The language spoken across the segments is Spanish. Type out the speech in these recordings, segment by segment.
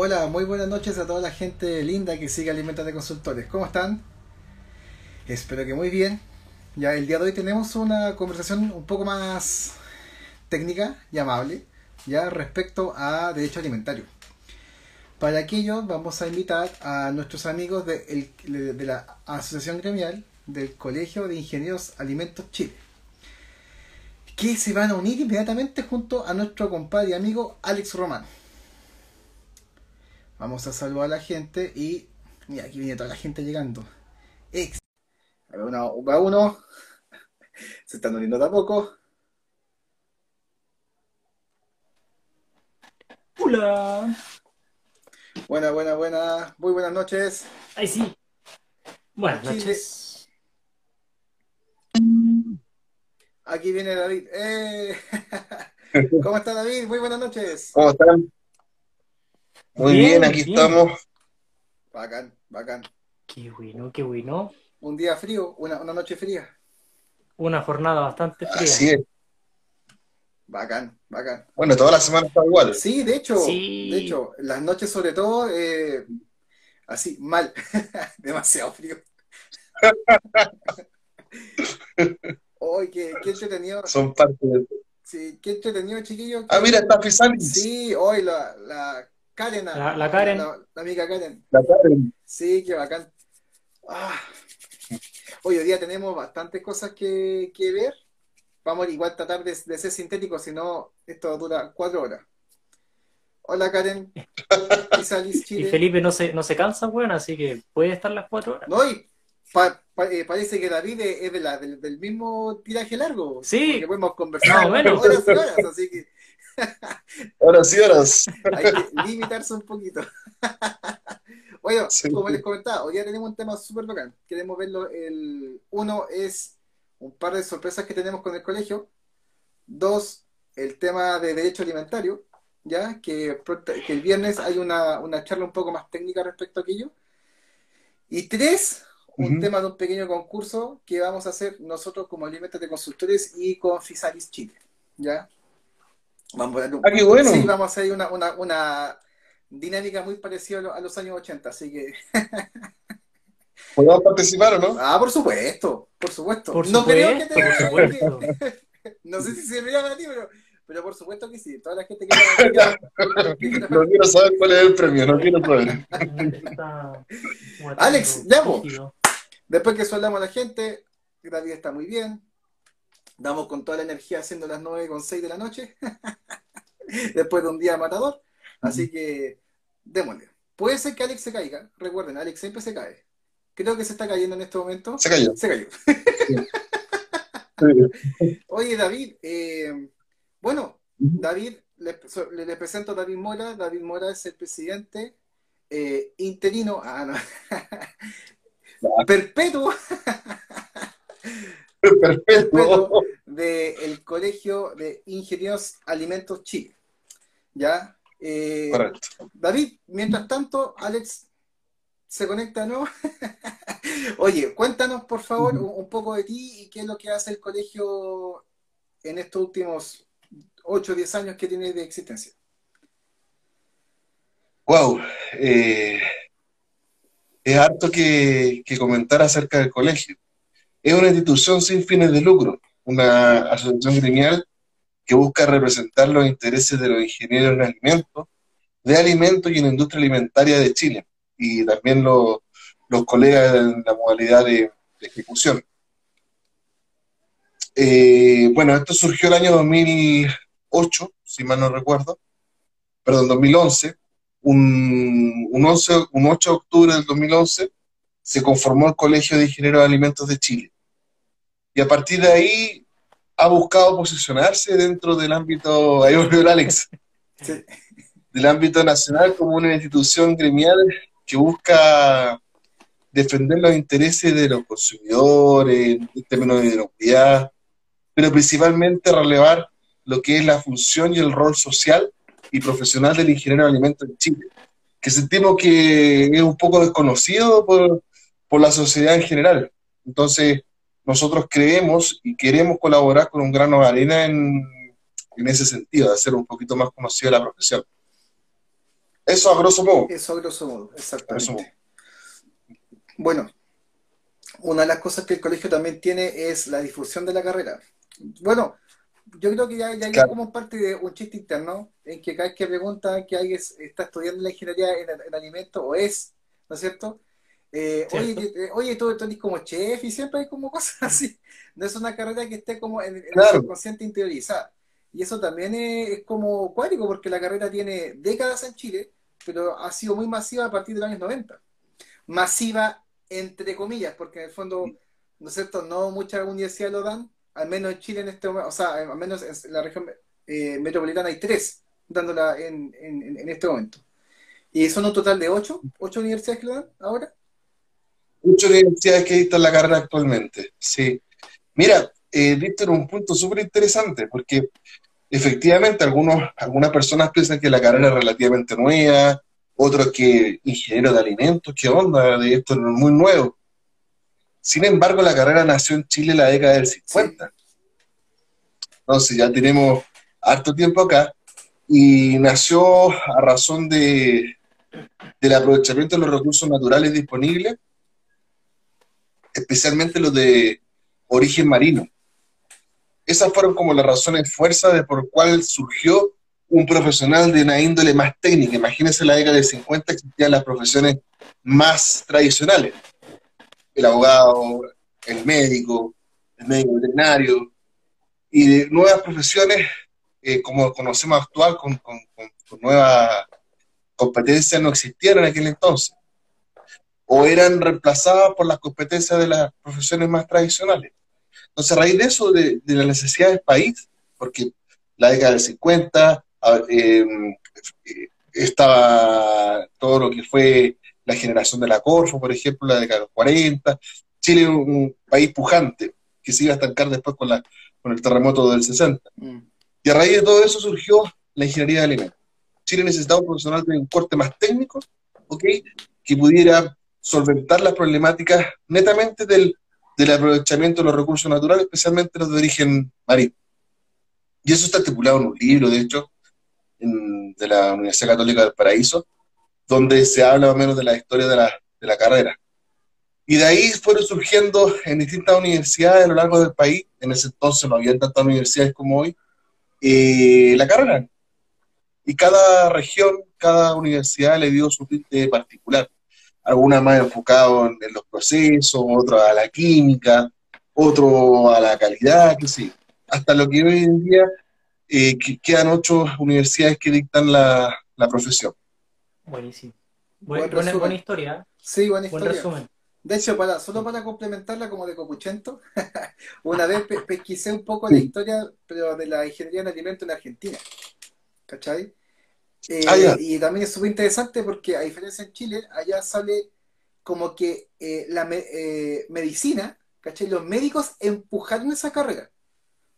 Hola, muy buenas noches a toda la gente linda que sigue Alimentos de Consultores. ¿Cómo están? Espero que muy bien. Ya el día de hoy tenemos una conversación un poco más técnica y amable, ya respecto a derecho alimentario. Para aquello vamos a invitar a nuestros amigos de, de la Asociación Gremial del Colegio de Ingenieros Alimentos Chile, que se van a unir inmediatamente junto a nuestro compadre y amigo Alex Román. Vamos a saludar a la gente y. Mira, aquí viene toda la gente llegando. Ex. A ver, uno, va uno. Se están uniendo tampoco. Hola. Buena, buena, buena. Muy buenas noches. Ay, sí. Buenas noches. Aquí viene David. ¡Eh! ¿Cómo está David? Muy buenas noches. ¿Cómo están? Muy bien, aquí estamos. Bacán, bacán. Qué bueno, qué bueno. Un día frío, una, una noche fría. Una jornada bastante fría. Así es. Bacán, bacán. Bueno, toda la semana está igual. Sí, de hecho, de hecho, las noches sobre todo, eh, así, mal, demasiado frío. Hoy, qué, qué entretenido. Son parte de... Sí, qué entretenido, chiquillo. Ah, mira, está Fisalis. Sí, hoy la, la Karen. La, la Karen. La, amiga Karen. La Karen. Sí, qué bacán. Ah. Hoy día tenemos bastantes cosas que, que ver. Vamos a igual tratar de, de ser sintéticos, si no, esto dura cuatro horas. Hola Karen. Chile. Y Felipe no se, no se cansa, bueno, así que puede estar las cuatro horas. No, y Pa, pa, eh, parece que David es de la, del, del, mismo tiraje largo. Sí. Porque podemos conversar no, bueno. horas y horas, así que. Horas y horas. Hay que limitarse un poquito. bueno, sí. como les comentaba, hoy día tenemos un tema súper bacán. Queremos verlo. El, uno es un par de sorpresas que tenemos con el colegio. Dos, el tema de derecho alimentario. Ya, que, que el viernes hay una, una charla un poco más técnica respecto a aquello. Y tres, un uh -huh. tema de un pequeño concurso que vamos a hacer nosotros como alimentos de consultores y con Fisalis Chile. ¿Ya? Vamos a, ah, qué bueno. Sí, vamos a hacer una, una, una dinámica muy parecida a los años 80, así que. ¿Podemos participar o no? Ah, por supuesto, por supuesto. Por no supuesto, creo que te por supuesto. no sé si serviría para ti, pero, pero por supuesto que sí. Toda la gente que. no quiero saber cuál es el premio, no quiero saber. Alex, ya vos. Después que soldamos a la gente, David está muy bien. Damos con toda la energía haciendo las 9 con 6 de la noche. Después de un día matador. Así que, démosle. Puede ser que Alex se caiga. Recuerden, Alex siempre se cae. Creo que se está cayendo en este momento. Se cayó. Se cayó. Oye, David, eh, bueno, David, le, le, le, presento a David Mora. David Mora es el presidente eh, interino. Ah, no. perpetuo, perpetuo del Colegio de Ingenieros Alimentos Chile. ¿Ya? Eh, Correcto. David, mientras tanto, Alex se conecta, ¿no? Oye, cuéntanos por favor un, un, poco de ti y qué es lo que hace el colegio en estos últimos 8 o 10 años que tiene de existencia. Wow. Eh, es harto que, que, comentar acerca del colegio. Es una institución sin fines de lucro, una asociación gremial que busca representar los intereses de los ingenieros en alimentos, de alimentos y en la industria alimentaria de Chile, y también los, los colegas en la modalidad de, ejecución. Eh, bueno, esto surgió el año 2008, si mal no recuerdo, perdón, 2011, un, un, 11, un 8 de octubre del 2011 se conformó el Colegio de Ingenieros de Alimentos de Chile. Y a partir de ahí ha buscado posicionarse dentro del ámbito, ahí volvió el Alex, sí. del ámbito nacional como una institución gremial que busca defender los intereses de los consumidores en términos de inocuidad, pero principalmente relevar lo que es la función y el rol social y profesional del ingeniero de alimentos en Chile, que sentimos que es un poco desconocido por, por la sociedad en general. Entonces, nosotros creemos y queremos colaborar con un grano de arena en, en ese sentido, de hacer un poquito más conocida la profesión. Eso a grosso modo. Eso a grosso modo, exactamente. Bueno, una de las cosas que el colegio también tiene es la difusión de la carrera. Bueno, yo creo que ya, ya como parte de un chiste interno, en que cada vez que preguntan que alguien está estudiando la ingeniería en, alimentos, o es, ¿no es cierto? Eh, oye, eh, oye, tú, eres como chef y siempre hay como cosas así. No es una carrera que esté como en, el subconsciente interiorizada. Y eso también es, como cuático, porque la carrera tiene décadas en Chile, pero ha sido muy masiva a partir de los años 90. Masiva, entre comillas, porque en el fondo, ¿no es cierto? No muchas universidades lo dan, al menos en Chile en este momento, o sea, al menos en la región eh, metropolitana hay tres dándola en, en, este momento. ¿Y son un total de ocho? ¿Ocho universidades que lo dan ahora? Ocho universidades que dictan la carrera actualmente, sí. Mira, eh, diste un punto súper interesante, porque efectivamente algunos, algunas personas piensan que la carrera es relativamente nueva, otros que ingeniero de alimentos, ¿qué onda? De esto es muy nuevo. Sin embargo, la carrera nació en Chile en la década del 50. Entonces ya tenemos harto tiempo acá y nació a razón de, del aprovechamiento de los recursos naturales disponibles, especialmente los de origen marino. Esas fueron como las razones fuerza de por cuál surgió un profesional de una índole más técnica. Imagínense la década del 50 existían las profesiones más tradicionales el abogado, el médico, el médico veterinario, y de nuevas profesiones, eh, como conocemos actual, con, con, nuevas competencias no existían en aquel entonces, o eran reemplazadas por las competencias de las profesiones más tradicionales. Entonces, a raíz de eso, de, de la necesidad del país, porque la década del 50 eh, eh, estaba todo lo que fue la generación de la Corfo, por ejemplo, la década de los 40. Chile es un país pujante que se iba a estancar después con, la, con el terremoto del 60. Mm. Y a raíz de todo eso surgió la ingeniería de alimentos. Chile necesitaba un profesional de un corte más técnico, ¿ok? Que pudiera solventar las problemáticas netamente del, del aprovechamiento de los recursos naturales, especialmente los de origen marino. Y eso está estipulado en un libro, de hecho, de la Universidad Católica del Paraíso, donde se habla más o menos de la historia de la, de la carrera. Y de ahí fueron surgiendo en distintas universidades a lo largo del país, en ese entonces no había tantas universidades como hoy, eh, la carrera. Y cada región, cada universidad le dio su tinte particular. Algunas más enfocadas en, los procesos, otras a la química, otro a la calidad, que sí. Hasta lo que hoy en día eh, quedan ocho universidades que dictan la, la profesión. Buenísimo. buena, historia. Sí, buena historia. Buen resumen. De hecho, para, solo para complementarla como de Copuchento, una vez pesquisé un poco la historia pero de la ingeniería en alimentos en Argentina. ¿Cachai? Eh, ah, y también es súper interesante porque a diferencia en Chile, allá sale como que eh, la eh, medicina, ¿cachai? Los médicos empujaron esa carrera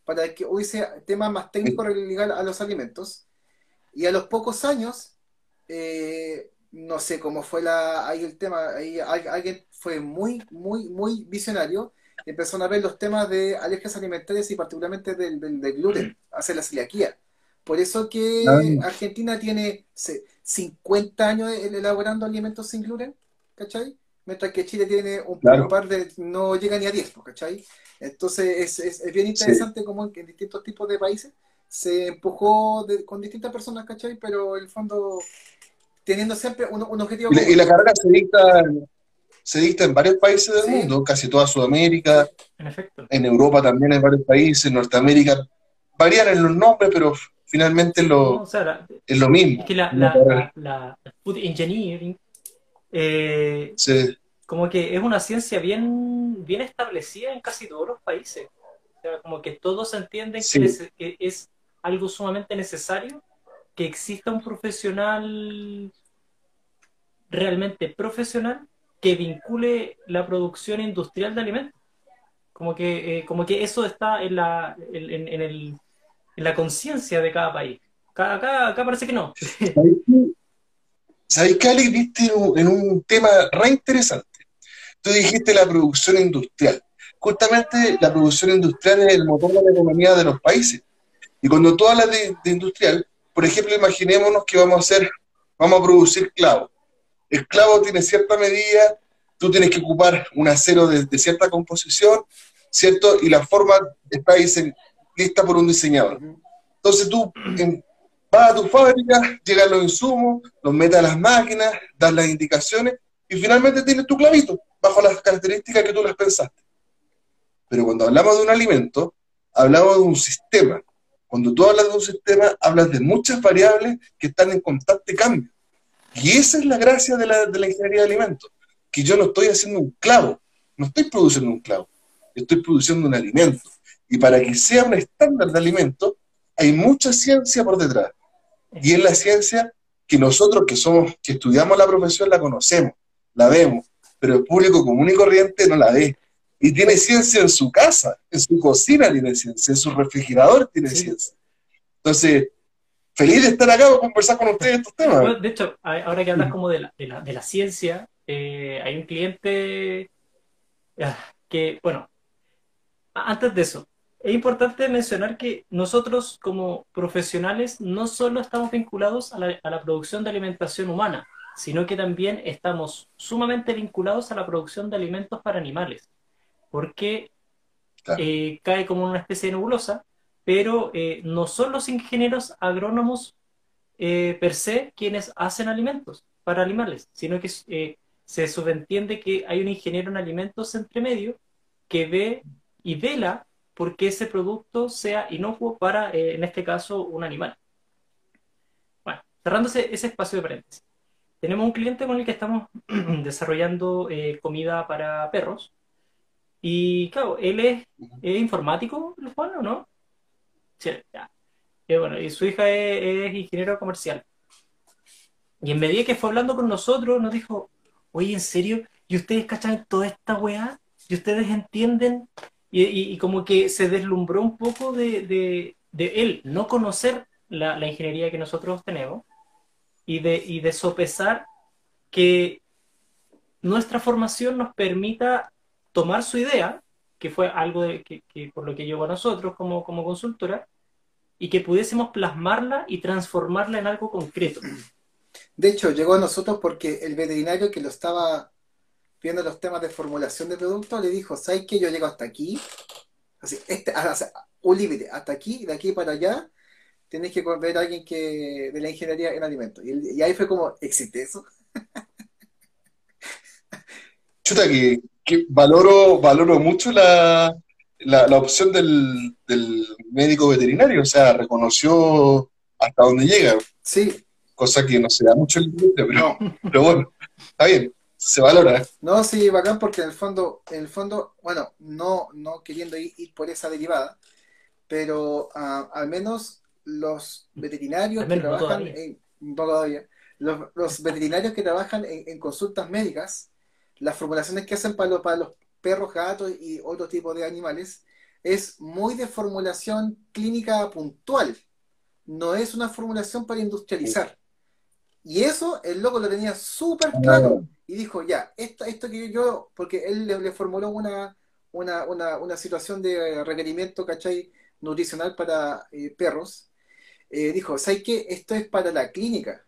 para que hubiese temas más técnicos ligados a los alimentos. Y a los pocos años eh, no sé cómo fue la, ahí el tema, ahí alguien fue muy, muy, muy visionario, empezó a ver los temas de alergias alimentarias y particularmente del, del, gluten, hacia la celiaquía. Por eso que. Argentina tiene 50 años elaborando alimentos sin gluten, ¿cachai? Mientras que Chile tiene un par de, no llega ni a 10, ¿cachai? Entonces es, es, bien interesante como en, distintos tipos de países se empujó con distintas personas, ¿cachai? Pero en el fondo teniendo siempre un, objetivo. Y, la carrera se dicta, se dicta en varios países del mundo, casi toda Sudamérica. En efecto. En Europa también en varios países, en Norteamérica. Varían en los nombres, pero finalmente lo, es lo mismo. Es que la, food engineering, eh, como que es una ciencia bien, bien establecida en casi todos los países. O sea, como que todos entienden que es algo sumamente necesario que exista un profesional realmente profesional que vincule la producción industrial de alimentos. Como que, eh, como que eso está en la, en, el, en la conciencia de cada país. Acá, acá, parece que no. ¿Sabéis que, Alex, viste en un tema re interesante? Tú dijiste la producción industrial. Justamente la producción industrial es el motor de la economía de los países. Y cuando tú hablas de, industrial, por ejemplo, imaginémonos que vamos a hacer vamos a producir clavo. El clavo tiene cierta medida, tú tienes que ocupar un acero de, cierta composición, ¿cierto? Y la forma está lista por un diseñador. Entonces tú vas a tu fábrica, llegan los insumos, los metes a las máquinas, das las indicaciones y finalmente tienes tu clavito bajo las características que tú las pensaste. Pero cuando hablamos de un alimento, hablamos de un sistema. Cuando tú hablas de un sistema, hablas de muchas variables que están en constante cambio. Y esa es la gracia de la, de la ingeniería de alimentos, que yo no estoy haciendo un clavo, no estoy produciendo un clavo, estoy produciendo un alimento. Y para que sea un estándar de alimento, hay mucha ciencia por detrás. Y es la ciencia que nosotros que somos, que estudiamos la profesión, la conocemos, la vemos, pero el público común y corriente no la ve. Y tiene ciencia en su casa, en su cocina tiene ciencia, en su refrigerador tiene ciencia. Entonces, feliz de estar acá para conversar con ustedes estos temas. de hecho, ahora que hablas como de la, de la, de la ciencia, eh, hay un cliente ah, que, bueno, antes de eso, es importante mencionar que nosotros como profesionales no solo estamos vinculados a la, producción de alimentación humana, sino que también estamos sumamente vinculados a la producción de alimentos para animales, porque eh, cae como una especie de nebulosa, pero eh, no son los ingenieros agrónomos eh, per se quienes hacen alimentos para animales, sino que se subentiende que hay un ingeniero en alimentos entre medio que ve y vela porque ese producto sea inocuo para, eh, en este caso, un animal. Bueno, cerrándose ese espacio de paréntesis. Tenemos un cliente con el que estamos desarrollando eh, comida para perros. Y claro, él es, informático, Juan, ¿o no? Sí, ya. Y, bueno, y su hija es, ingeniero comercial. Y en medida que fue hablando con nosotros, nos dijo, oye, ¿en serio? ¿Y ustedes cachan toda esta weá? ¿Y ustedes entienden y, como que se deslumbró un poco de, él no conocer la, ingeniería que nosotros tenemos y de, y de sopesar que nuestra formación nos permita tomar su idea, que fue algo que, por lo que llegó a nosotros como, como consultora, y que pudiésemos plasmarla y transformarla en algo concreto. De hecho, llegó a nosotros porque el veterinario que lo estaba viendo los temas de formulación de producto, le dijo, ¿sabes qué? Yo llego hasta aquí, así, este, un límite, hasta aquí, de aquí para allá, tienes que ver a alguien que de la ingeniería en alimentos. Y, ahí fue como, ¿existe eso? Chuta, que, valoro, valoro mucho la, la, opción del, médico veterinario, o sea, reconoció hasta dónde llega. Sí. Cosa que no se da mucho el límite, pero, pero bueno, está bien se valora. No, sí, bacán, porque en el fondo, en el fondo, bueno, no, no queriendo ir, por esa derivada, pero ah, al menos los veterinarios que trabajan en, los, veterinarios que trabajan en, consultas médicas, las formulaciones que hacen para los, para los perros, gatos y otro tipo de animales, es muy de formulación clínica puntual. No es una formulación para industrializar. Y eso el loco lo tenía súper claro y dijo, ya, esto, esto que yo, porque él le, formuló una, una, situación de requerimiento, ¿cachai? Nutricional para eh, perros, eh, dijo, ¿sabes qué? Esto es para la clínica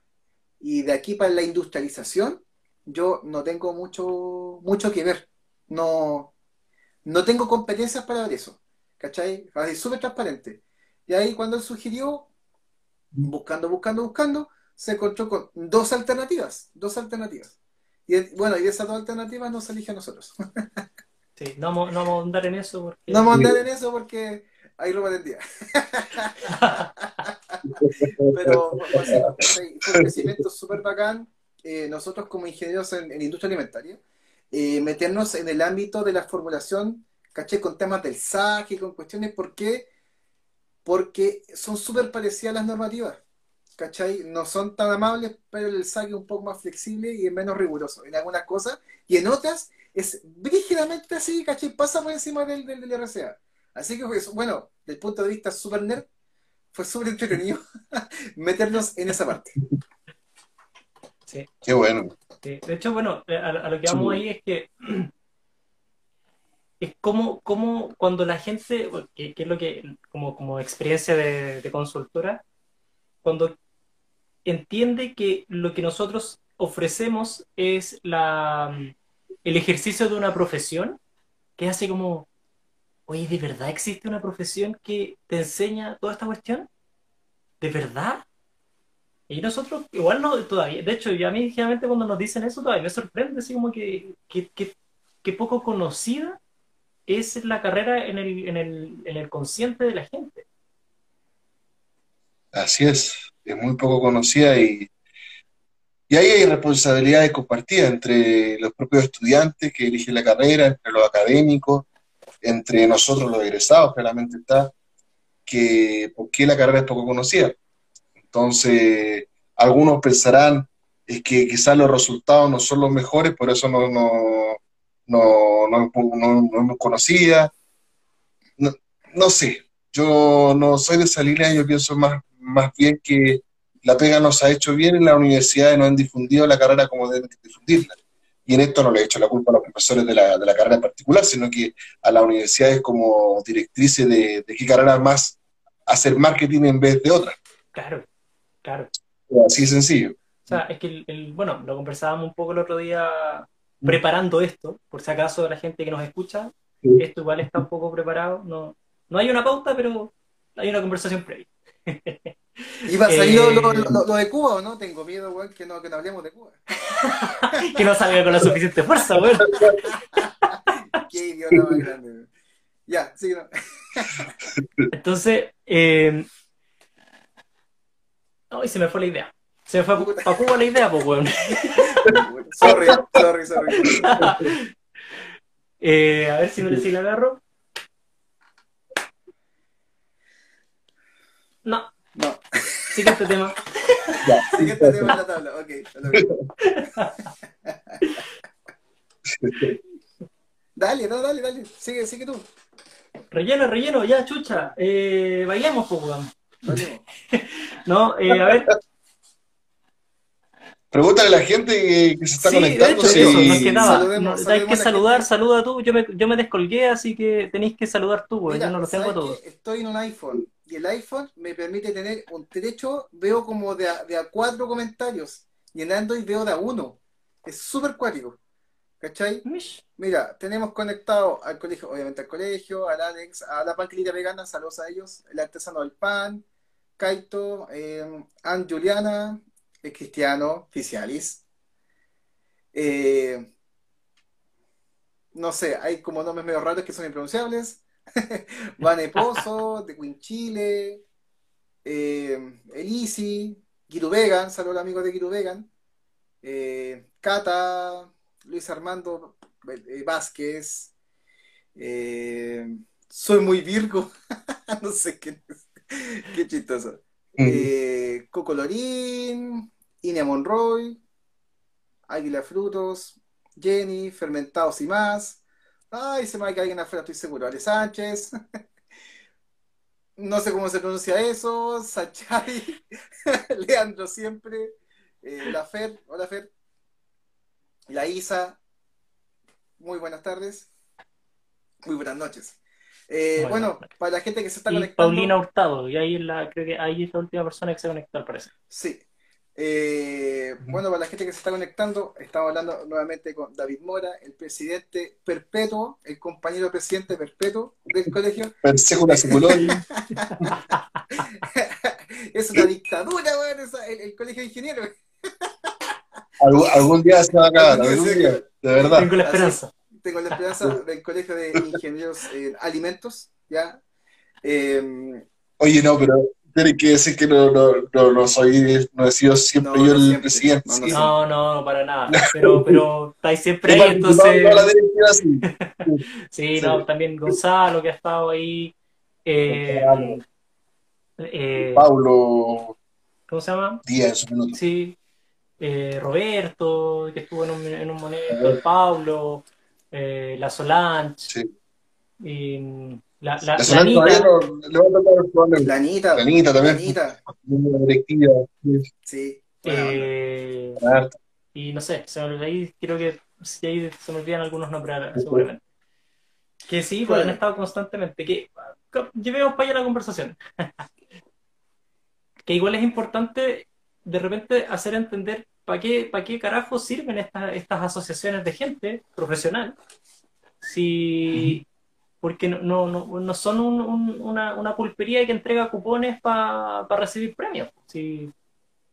y de aquí para la industrialización, yo no tengo mucho, mucho que ver. No, no tengo competencias para ver eso. ¿Cachai? Así, súper transparente. Y ahí cuando él sugirió, buscando, buscando, buscando, se encontró con dos alternativas. Dos alternativas. Y bueno, y de esas dos alternativas no se elige a nosotros. sí, no, no vamos a andar en eso porque... No vamos a andar en eso porque ahí lo día. Pero fue un crecimiento súper bacán. Eh, nosotros como ingenieros en, industria alimentaria, eh, meternos en el ámbito de la formulación, caché, con temas del SAC y con cuestiones, ¿por qué? Porque son súper parecidas las normativas. ¿Cachai? No son tan amables, pero el saque es un poco más flexible y es menos riguroso en algunas cosas, y en otras es brígidamente así, ¿cachai? Pasa por encima del, del, RCA. Así que, pues, bueno, desde el punto de vista super nerd, fue súper entretenido meternos en esa parte. Sí. Qué bueno. De hecho, bueno, a, lo que vamos ahí es que es como, como cuando la gente, que, es lo que, como, como experiencia de, de consultora, cuando entiende que lo que nosotros ofrecemos es la, el ejercicio de una profesión, que así como, oye, ¿de verdad existe una profesión que te enseña toda esta cuestión? ¿De verdad? Y nosotros, igual no, todavía, de hecho, ya a mí, generalmente cuando nos dicen eso, todavía me sorprende, así como que, que, poco conocida es la carrera en el, en, el, en el consciente de la gente. Así es, es muy poco conocida y, y ahí hay responsabilidades compartidas entre los propios estudiantes que eligen la carrera, entre los académicos, entre nosotros los egresados, claramente está, que por qué la carrera es poco conocida. Entonces, algunos pensarán es que quizás los resultados no son los mejores, por eso no, no, no, no, no, conocida. No, sé, yo no soy de esa línea, yo pienso más, más bien que la pega nos ha hecho bien en la universidad y no han difundido la carrera como deben difundirla. Y en esto no le he hecho la culpa a los profesores de la, de la carrera en particular, sino que a la universidad es como directrices de, de qué carrera más hacer marketing en vez de otra. Claro. Claro. Así sencillo. O sea, es que, el, bueno, lo conversábamos un poco el otro día preparando esto, por si acaso la gente que nos escucha, esto igual está un poco preparado. No, no hay una pauta, pero hay una conversación previa. ¿Iba a salir eh, lo, de Cuba o no? Tengo miedo, güey, que no, que no hablemos de Cuba. que no salga con la suficiente fuerza, güey. Qué idiota más grande. Ya, sí, no. Entonces, eh, Ay, se me fue la idea. Se me fue a Cuba la idea, pues, weón. sorry, sorry, sorry. eh, a ver si me si la agarro. No. No. Siguiente tema. Ya. Siguiente tema en la tabla, ok. dale, no, dale, dale. Sigue, sigue tú. Relleno, relleno, ya, chucha. Eh, bailemos, pues, no, eh, a ver. Pregúntale a la gente que, se está conectando. si... hay que saludar, saluda tú. Yo me, yo me descolgué, así que tenéis que saludar tú, porque yo no lo tengo a todos. Estoy en un iPhone y el iPhone me permite tener un derecho, veo como de a, de a cuatro comentarios y en Android veo de a uno. Es súper cuático. ¿Cachai? Mira, tenemos conectado al colegio, obviamente al colegio, al Alex, a la panquilita vegana, saludos a ellos, el artesano del pan, Kaito, eh, Ann Juliana, el cristiano,Ficialis. Eh, no sé, hay como nombres medio raros que son impronunciables. Vane Pozo, de Queen Chile, eh, Elisi, Giru Vegan, saludos amigos de Giru Vegan, eh, Cata, Luis Armando eh, Vázquez, soy muy Virgo, no sé qué es. Qué chistoso. Eh, Coco Lorín, Ine Monroy, Águila Frutos, Jenny, Fermentados y más. Ay, se me va a alguien afuera, estoy seguro. Ale Sánchez. no sé cómo se pronuncia eso. Sachay. Leandro siempre. Eh, la Fer. Hola Fer. La Isa. Muy buenas tardes. Muy buenas noches. Eh, bueno, para la gente que se está conectando. Paulina Hurtado, y ahí la, creo que ahí es la última persona que se conectó, al parecer. Sí. Eh, bueno, para la gente que se está conectando, estamos hablando nuevamente con David Mora, el presidente perpetuo, el compañero presidente perpetuo del colegio. es una dictadura, bueno, el, colegio de ingenieros. algún, día se va a acabar, algún día, de verdad. Tengo la esperanza tengo la esperanza del Colegio de Ingenieros en Alimentos, ¿ya? Em, Oye, no, pero tiene que decir que no, no, no, soy, no he sido siempre yo el presidente. No, no, para nada. Pero, pero estáis siempre ahí, entonces. sí, no, también Gonzalo, que ha estado ahí. Eh, eh, Pablo. ¿Cómo se llama? Díaz. Sí. Eh, Roberto, que estuvo en un, en un momento, Pablo eh, la Solange. Y la, la, la, no, le va a tocar el La Anita. La Anita también. Anita. directiva. Sí. Eh, y no sé, se me, ahí creo que si ahí se me olvidan algunos nombres seguramente. Que sí, pues han estado constantemente. Que llevemos para allá la conversación. que igual es importante de repente hacer entender para qué, para qué carajo sirven estas, estas asociaciones de gente profesional si porque no, no, no, son una, una, pulpería que entrega cupones para recibir premios. Si,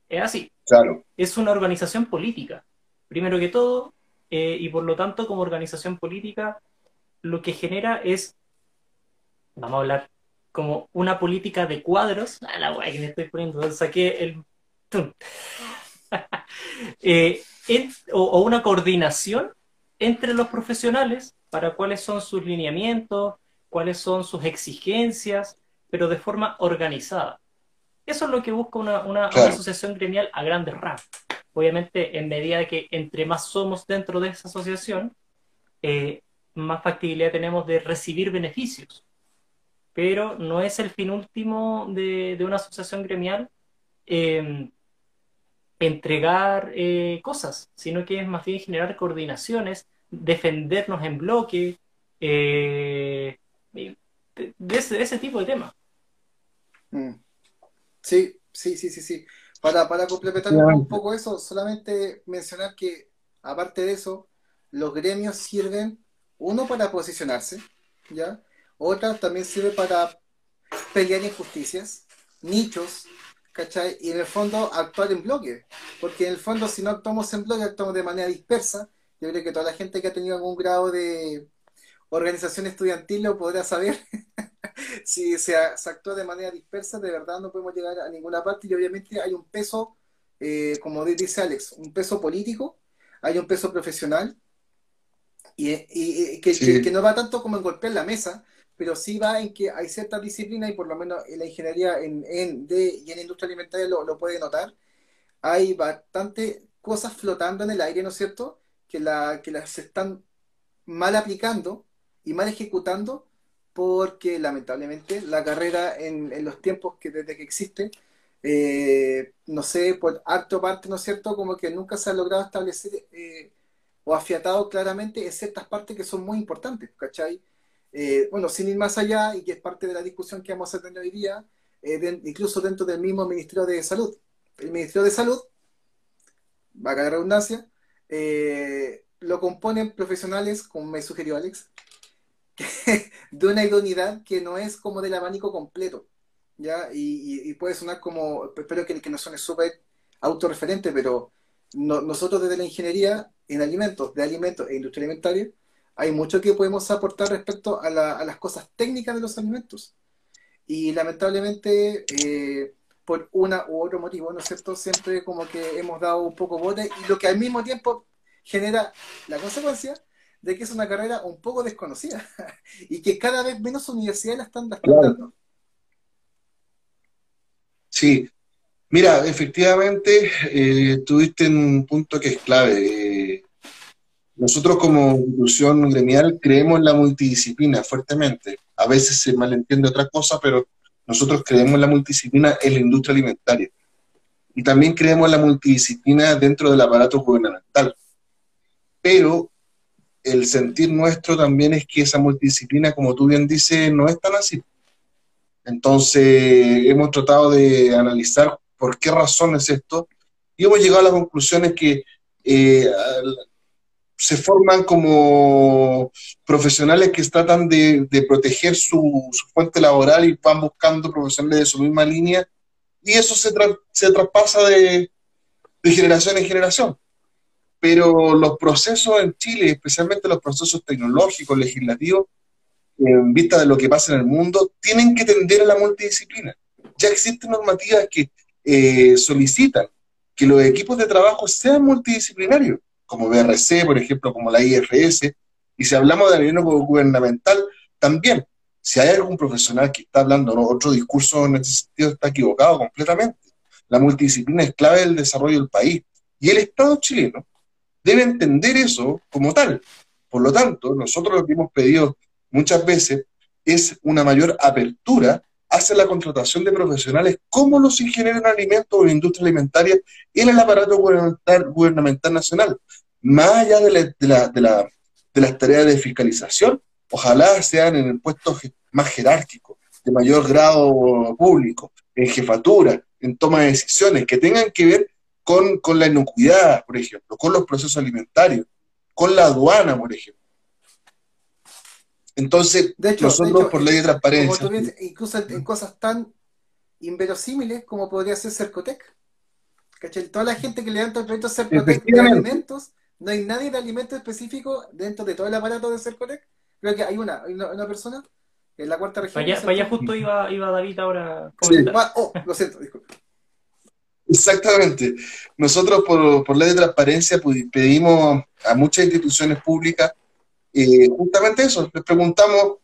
es así. Claro. Es una organización política, primero que todo, eh, y por lo tanto, como organización política, lo que genera es, vamos a hablar, como una política de cuadros. Ah, la que me estoy poniendo, saqué el. Eh, o una coordinación entre los profesionales para cuáles son sus lineamientos, cuáles son sus exigencias, pero de forma organizada. Eso es lo que busca una, asociación gremial a grandes rasgos. Obviamente, en medida que entre más somos dentro de esa asociación, eh, más factibilidad tenemos de recibir beneficios. Pero no es el fin último de, una asociación gremial em, entregar eh, cosas, sino que es más bien generar coordinaciones, defendernos en bloque, eh, de, ese, tipo de temas. Mm. Sí, sí, sí, sí, sí. Para, para complementar un poco eso, solamente mencionar que, aparte de eso, los gremios sirven, uno para posicionarse, ¿ya? Otra también sirve para pelear injusticias, nichos, ¿cachai? Y en el fondo actuar en bloque, porque en el fondo si no actuamos en bloque, actuamos de manera dispersa. Yo creo que toda la gente que ha tenido algún grado de organización estudiantil lo podrá saber. si se, actúa de manera dispersa, de verdad no podemos llegar a ninguna parte y obviamente hay un peso, eh, como dice Alex, un peso político, hay un peso profesional y, que, no va tanto como en golpear la mesa, pero sí va en que hay cierta disciplina y por lo menos en la ingeniería en, en de, y en la industria alimentaria lo, lo puede notar. Hay bastante cosas flotando en el aire, ¿no es cierto? Que, la, que las están mal aplicando y mal ejecutando porque lamentablemente la carrera en, en los tiempos que desde que existe, eh, no sé, por acto parte, ¿no es cierto? Como que nunca se ha logrado establecer eh, o afiatado claramente en ciertas partes que son muy importantes, ¿cachai? Eh, bueno, sin ir más allá, y que es parte de la discusión que vamos a tener hoy día, eh, incluso dentro del mismo Ministerio de Salud. El Ministerio de Salud, va a la redundancia, eh, lo componen profesionales, como me sugirió Alex, de una idoneidad que no es como del abanico completo, ¿ya? Y, puede sonar como, espero que, que no suene súper autorreferente, pero nosotros desde la ingeniería en alimentos, de alimentos e industria alimentaria, hay mucho que podemos aportar respecto a, las cosas técnicas de los alimentos. Y lamentablemente, eh, por una u otro motivo, ¿no es cierto? Siempre como que hemos dado un poco bote y lo que al mismo tiempo genera la consecuencia de que es una carrera un poco desconocida y que cada vez menos universidades la están, dando. Sí, mira, efectivamente eh, tuviste un punto que es clave. Eh, nosotros como institución gremial creemos en la multidisciplina fuertemente. A veces se malentiende otra cosa, pero nosotros creemos en la multidisciplina en la industria alimentaria. Y también creemos en la multidisciplina dentro del aparato gubernamental. Pero el sentir nuestro también es que esa multidisciplina, como tú bien dices, no es tan así. Entonces, hemos tratado de analizar por qué razón es esto y hemos llegado a las conclusiones que eh, se forman como profesionales que tratan de, proteger su, fuente laboral y van buscando profesionales de su misma línea y eso se, se traspasa de, generación en generación. Pero los procesos en Chile, especialmente los procesos tecnológicos, legislativos, en vista de lo que pasa en el mundo, tienen que tender a la multidisciplina. Ya existen normativas que eh, solicitan que los equipos de trabajo sean multidisciplinarios como BRC, por ejemplo, como la IRS, y si hablamos de nivel gubernamental, también, si hay algún profesional que está hablando otro discurso en ese sentido, está equivocado completamente. La multidisciplina es clave del desarrollo del país. Y el Estado chileno debe entender eso como tal. Por lo tanto, nosotros lo que hemos pedido muchas veces es una mayor apertura hacia la contratación de profesionales como los ingenieros en alimentos o en industria alimentaria en el aparato gubernamental nacional más allá de, las tareas de fiscalización, ojalá sean en el puesto más jerárquico, de mayor grado público, en jefatura, en toma de decisiones que tengan que ver con, la inocuidad, por ejemplo, con los procesos alimentarios, con la aduana, por ejemplo. Entonces, de hecho, nosotros por ley de transparencia. incluso en cosas tan inverosímiles como podría ser Cercotec. ¿Cachai? Toda la gente que levanta el proyecto Cercotec de alimentos, no hay nadie de alimentos específico dentro de todo el aparato de Cercotec. Creo que hay una, una, persona en la cuarta región. Para allá, justo iba, iba, David ahora. Ah, oh, lo siento, disculpe. Exactamente. Nosotros por, por ley de transparencia pedimos a muchas instituciones públicas eh, justamente eso, les preguntamos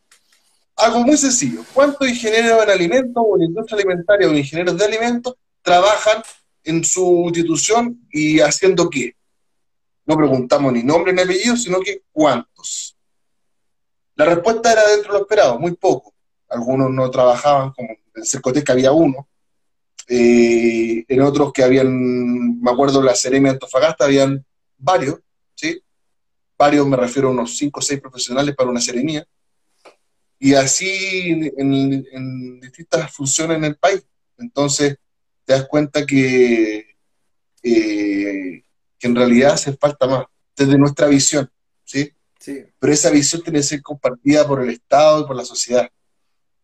algo muy sencillo. ¿Cuántos ingenieros en alimentos o en industria alimentaria o ingenieros de alimentos trabajan en su institución y haciendo qué? No preguntamos ni nombre ni apellido, sino que cuántos. La respuesta era dentro de lo esperado, muy poco. Algunos no trabajaban, como en Cercoteca había uno, eh, en otros que habían, me acuerdo, la Seremia Antofagasta, habían varios. Varios, me refiero a unos 5 o 6 profesionales para una Seremía y así en, distintas funciones en el país. Entonces, te das cuenta que, eh, que en realidad hace falta más, desde nuestra visión, ¿sí? Sí. Pero esa visión tiene que ser compartida por el Estado y por la sociedad.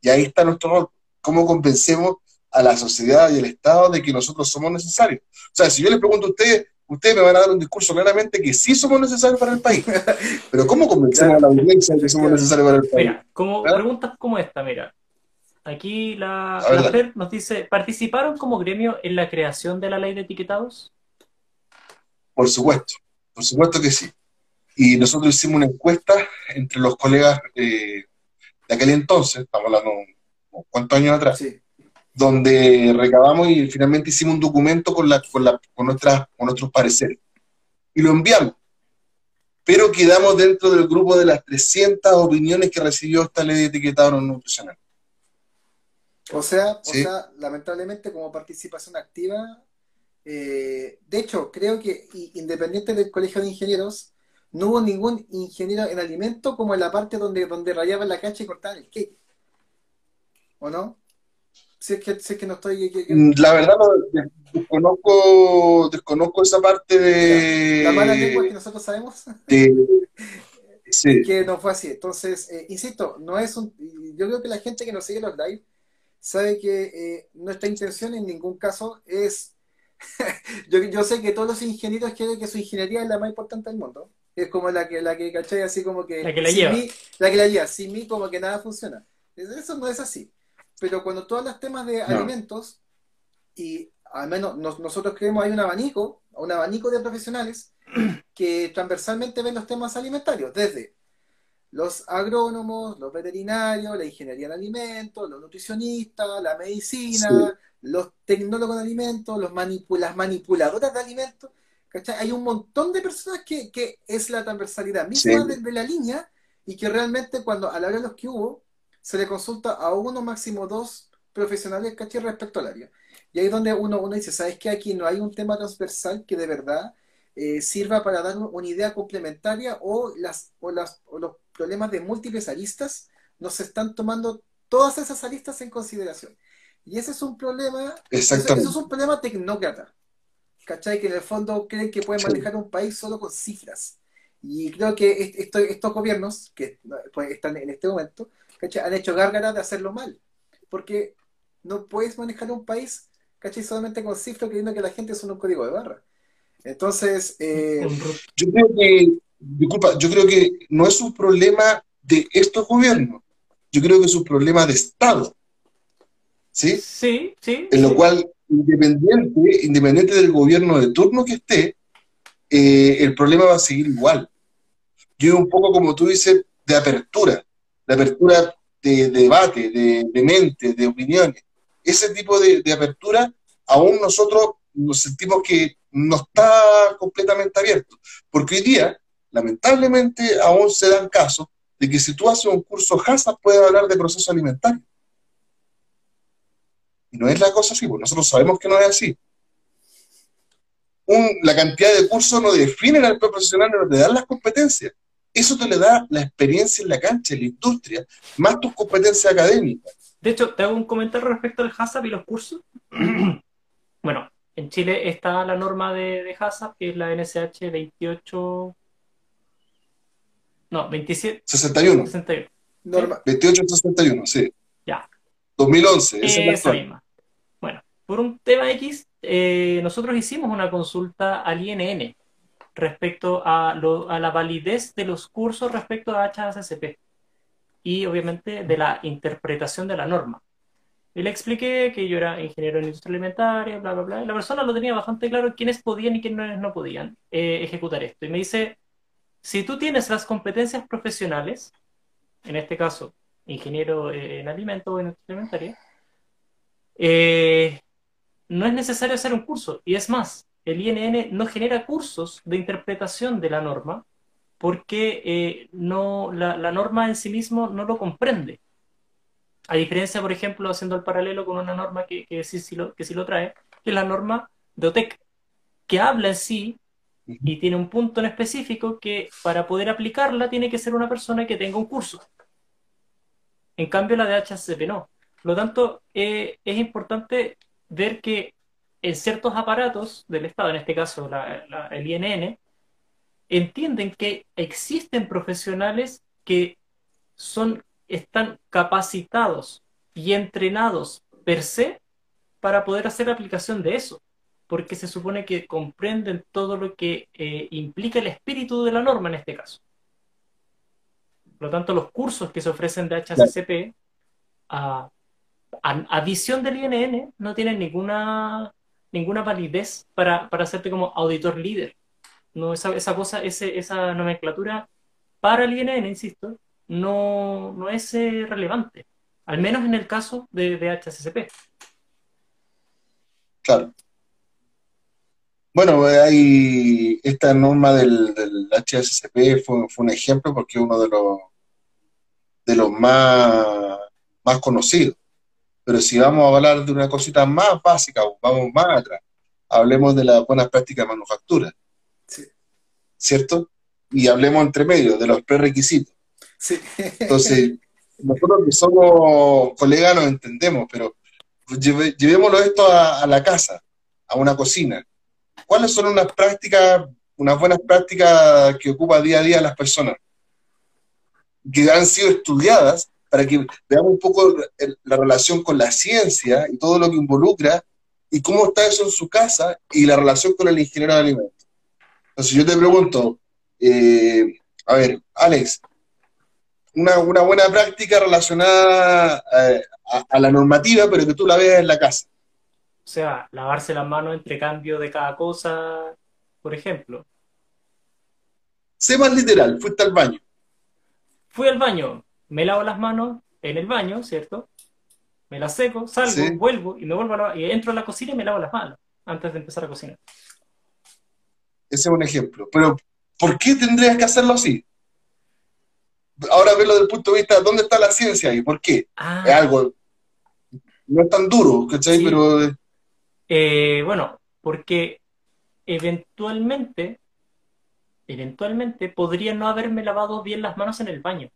Y ahí está nuestro rol. ¿Cómo convencemos a la sociedad y al Estado de que nosotros somos necesarios? O sea, si yo les pregunto a ustedes, ustedes me van a dar un discurso claramente que sí somos necesarios para el país. Pero ¿cómo convencemos a la audiencia de que somos necesarios para el país? Mira, como ¿Ah? preguntas como esta, mira. Aquí la, la nos dice, ¿participaron como gremio en la creación de la ley de etiquetados? Por supuesto, por supuesto que sí. Y nosotros hicimos una encuesta entre los colegas eh, de aquel entonces, estamos hablando cuántos años atrás, sí donde recabamos y finalmente hicimos un documento con, la, con, la, con, nuestras, con nuestros pareceres. Y lo enviamos. Pero quedamos dentro del grupo de las 300 opiniones que recibió esta ley de etiquetado no nutricional. O sea, o sea, lamentablemente como participación activa, eh, de hecho, creo que independiente del colegio de ingenieros, no hubo ningún ingeniero en alimento como en la parte donde, donde rayaban la cancha y cortaban el cake. ¿O no? Si es que, si es que no estoy... Mm, la verdad, desconozco, desconozco esa parte de... La mala lengua que nosotros sabemos. sí. Que no fue así. Entonces, eh, insisto, no es un... Yo creo que la gente que nos sigue los live sabe que eh, nuestra intención en ningún caso es... yo, yo sé que todos los ingenieros quieren que su ingeniería es la más importante del mundo. Es como la que, la que ¿cachai? Así como que... La que la lleva. la que la lleva. Sin mí como que nada funciona. Eso no es así. Pero cuando tú hablas temas de alimentos, y al menos nosotros creemos hay un abanico, un abanico de profesionales que transversalmente ven los temas alimentarios, desde los agrónomos, los veterinarios, la ingeniería de alimentos, los nutricionistas, la medicina, los tecnólogos de alimentos, los las manipuladoras de alimentos. Hay un montón de personas que, es la transversalidad misma de, la línea y que realmente cuando a la hora de los que hubo, se le consulta a uno, máximo dos profesionales, ¿cachai? Respecto al área. Y ahí es donde uno, uno dice, ¿sabes qué? Aquí no hay un tema transversal que de verdad eh, sirva para dar una idea complementaria o, las, o, las, o los problemas de múltiples aristas no se están tomando todas esas aristas en consideración. Y ese es un problema, eso, es un problema tecnócrata, ¿cachai? Que en el fondo creen que pueden manejar un país solo con cifras. Y creo que estos gobiernos que pues, están en este momento han hecho gárgaras de hacerlo mal. Porque no puedes manejar un país ¿cachai? solamente con cifras creyendo que la gente es un código de barra. Entonces. Eh, yo creo que, disculpa, yo creo que no es un problema de estos gobiernos. Yo creo que es un problema de Estado. ¿Sí? Sí, sí. En lo cual, independiente, independiente del gobierno de turno que esté, eh, el problema va a seguir igual. Yo un poco como tú dices, de apertura de apertura de, debate, de, mente, de opiniones. Ese tipo de, apertura, aún nosotros nos sentimos que no está completamente abierto. Porque hoy día, lamentablemente, aún se dan casos de que si tú haces un curso HASA, puedes hablar de proceso alimentario. Y no es la cosa así, porque nosotros sabemos que no es así. la cantidad de cursos no definen al profesional, no te dan las competencias. Eso te le da la experiencia en la cancha, en la industria, más tus competencias académicas. De hecho, te hago un comentario respecto al HACCP y los cursos. bueno, en Chile está la norma de, de HACCP, que es la NSH 28... No, 27... 61. 61. Norma. 2861, sí. Ya. 2011. Esa, misma. Bueno, por un tema X, eh, nosotros hicimos una consulta al INN respecto a, la validez de los cursos respecto a HACCP y obviamente de la interpretación de la norma. Y le expliqué que yo era ingeniero en industria alimentaria, bla, bla, bla. La persona lo tenía bastante claro quiénes podían y quiénes no podían eh, ejecutar esto. Y me dice, si tú tienes las competencias profesionales, en este caso, ingeniero en alimentos o en industria alimentaria, eh, no es necesario hacer un curso. Y es más, el INN no genera cursos de interpretación de la norma porque eh, no, la norma en sí mismo no lo comprende. A diferencia, por ejemplo, haciendo el paralelo con una norma que, que, sí, lo, que sí lo trae, que es la norma de OTEC, que habla en sí y tiene un punto en específico que para poder aplicarla tiene que ser una persona que tenga un curso. En cambio, la de HACCP no. Por lo tanto, eh, es importante ver que en ciertos aparatos del Estado, en este caso el INN, entienden que existen profesionales que son están capacitados y entrenados per se para poder hacer aplicación de eso, porque se supone que comprenden todo lo que eh, implica el espíritu de la norma en este caso. Por lo tanto, los cursos que se ofrecen de HACCP a, a, visión del INN no tienen ninguna, ninguna validez para, para hacerte como auditor líder. No, esa, esa cosa, ese, esa nomenclatura para el INN, insisto, no, no es eh, relevante, al menos en el caso de, de. Claro. Bueno, hay esta norma del, del HSCP fue, fue, un ejemplo porque es uno de los de los más, más conocidos. Pero si vamos a hablar de una cosita más básica, vamos más atrás, hablemos de las buenas prácticas de manufactura. ¿Cierto? Y hablemos entre medio de los prerequisitos. Entonces, nosotros que somos colegas nos entendemos, pero llevémoslo esto a, la casa, a una cocina. ¿Cuáles son unas prácticas, unas buenas prácticas que ocupa día a día las personas? Que han sido estudiadas para que veamos un poco la relación con la ciencia y todo lo que involucra y cómo está eso en su casa y la relación con el ingeniero de alimentos. Entonces yo te pregunto, eh, a ver, Alex, una, buena práctica relacionada eh, a, la normativa, pero que tú la veas en la casa. O sea, lavarse las manos entre cambio de cada cosa, por ejemplo. Sé más literal, fuiste al baño. Fui al baño, me lavo las manos en el baño, ¿cierto? Me las seco, salgo, vuelvo y me vuelvo a lavar, y entro a la cocina y me lavo las manos antes de empezar a cocinar. Ese es un ejemplo. Pero, ¿por qué tendrías que hacerlo así? ahora verlo desde el punto de vista, ¿dónde está la ciencia y por qué? Ah. Es algo, no es tan duro, ¿cachai? Pero... Eh, eh, bueno, porque eventualmente, eventualmente podría no haberme lavado bien las manos en el baño.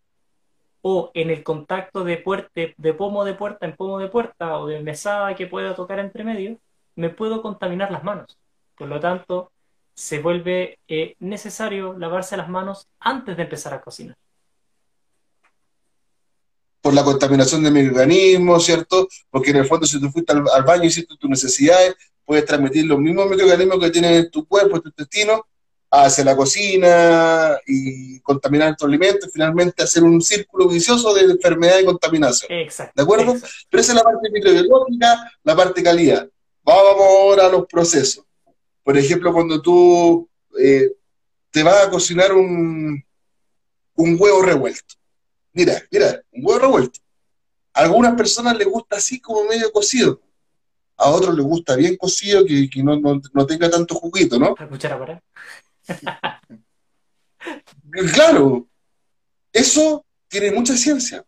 O en el contacto de, puerta, de pomo de puerta en pomo de puerta o de mesada que pueda tocar entre medio, me puedo contaminar las manos. Por lo tanto, se vuelve eh, necesario lavarse las manos antes de empezar a cocinar por la contaminación de microorganismos, ¿cierto? Porque en el fondo si tú fuiste al, baño y hiciste tus necesidades, puedes transmitir los mismos microorganismos que tienes en tu cuerpo, en tu intestino, hacia la cocina y contaminar tu alimento y finalmente hacer un círculo vicioso de enfermedad y contaminación. Exacto. ¿De acuerdo? Pero esa es la parte microbiológica, la parte calidad. Vamos ahora a los procesos. Por ejemplo, cuando tú eh, te vas a cocinar un, un huevo revuelto Mira, mira, un huevo revuelto. A algunas personas les gusta así como medio cocido. A otros les gusta bien cocido, que, no, tenga tanto juguito, ¿no? para. Claro, eso tiene mucha ciencia.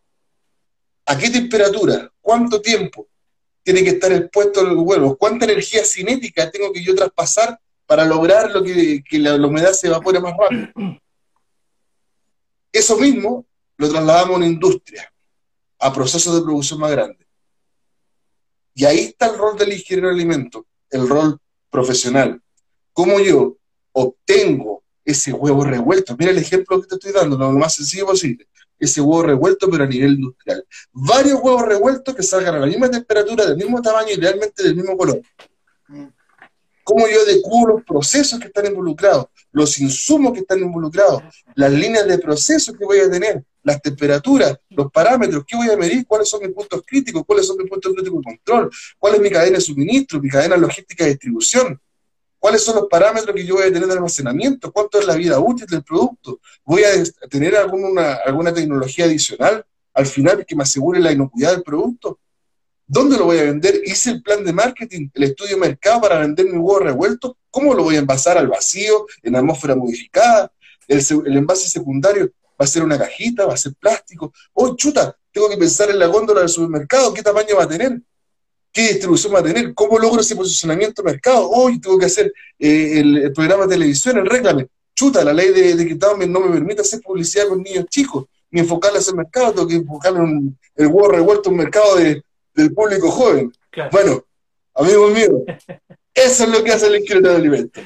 ¿A qué temperatura? ¿Cuánto tiempo tiene que estar expuesto el huevo? ¿Cuánta energía cinética tengo que yo traspasar para lograr lo que, la humedad se evapore más rápido? Eso mismo lo trasladamos a una industria, a procesos de producción más grandes. Y ahí está el rol del ingeniero de alimentos, el rol profesional. ¿Cómo yo obtengo ese huevo revuelto? Mira el ejemplo que te estoy dando, lo más sencillo posible. Ese huevo revuelto, pero a nivel industrial. Varios huevos revueltos que salgan a la misma temperatura, del mismo tamaño y realmente del mismo color. Cómo yo adecuo los procesos que están involucrados, los insumos que están involucrados, las líneas de proceso que voy a tener, las temperaturas, los parámetros, qué voy a medir, cuáles son mis puntos críticos, cuáles son mis puntos críticos de control, cuál es mi cadena de suministro, mi cadena logística de distribución, cuáles son los parámetros que yo voy a tener de almacenamiento, cuánto es la vida útil del producto, voy a tener alguna, alguna tecnología adicional al final que me asegure la inocuidad del producto. ¿Dónde lo voy a vender? Hice el plan de marketing, el estudio de mercado para vender mi huevo revuelto. ¿Cómo lo voy a envasar al vacío, en atmósfera modificada? El, envase secundario va a ser una cajita, va a ser plástico. Oh, chuta, tengo que pensar en la góndola del supermercado, qué tamaño va a tener, qué distribución va a tener, cómo logro ese posicionamiento de mercado. Hoy oh, tengo que hacer eh, el, programa de televisión, el. Chuta, la ley de, de no me permite hacer publicidad con niños chicos, ni enfocarla en el mercado, tengo que enfocarle el huevo revuelto en un mercado de del público joven. Bueno, amigos míos, eso es lo que hace el increíble de alimentos.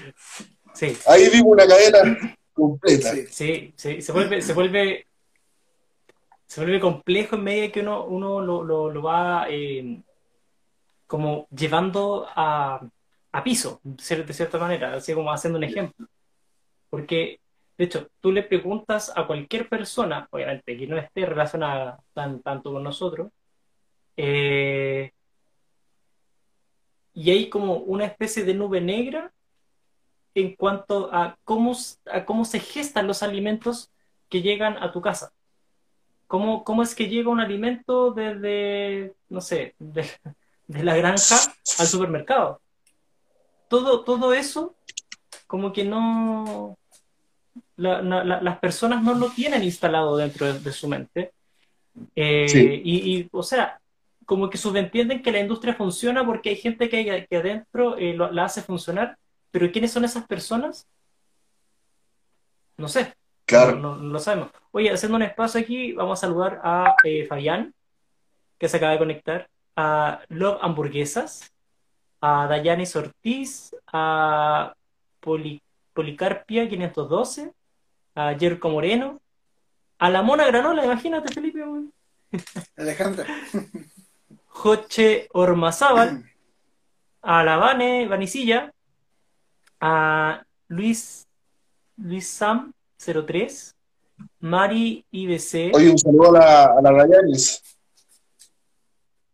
Sí. Ahí vivo una cadena completa. Sí, sí, se vuelve, se vuelve, se vuelve complejo en medida que uno, uno lo, lo, va eh, como llevando a, a piso, de cierta manera, así como haciendo un ejemplo. Porque, de hecho, tú le preguntas a cualquier persona, obviamente que no esté relacionada tan, tanto con nosotros, eh, y hay como una especie de nube negra en cuanto a cómo, a cómo se gestan los alimentos que llegan a tu casa. ¿Cómo, cómo es que llega un alimento desde, no sé, la granja al supermercado? Todo, todo eso, como que no, las personas no lo tienen instalado dentro de, su mente. Eh, y, y, o sea, como que subentienden que la industria funciona porque hay gente que, que adentro eh, la hace funcionar, pero ¿quiénes son esas personas? No sé. Claro. No, lo sabemos. Oye, haciendo un espacio aquí, vamos a saludar a eh, Fabián, que se acaba de conectar, a Love Hamburguesas, a Dayanis Ortiz, a Policarpia 512, a Jerko Moreno, a la Mona Granola, imagínate, Felipe. Alejandra. Joche Ormazábal, a la Vane Vanicilla, a Luis, Luis Sam 03, Mari IBC. Oye, un saludo a la, a la Dayanis.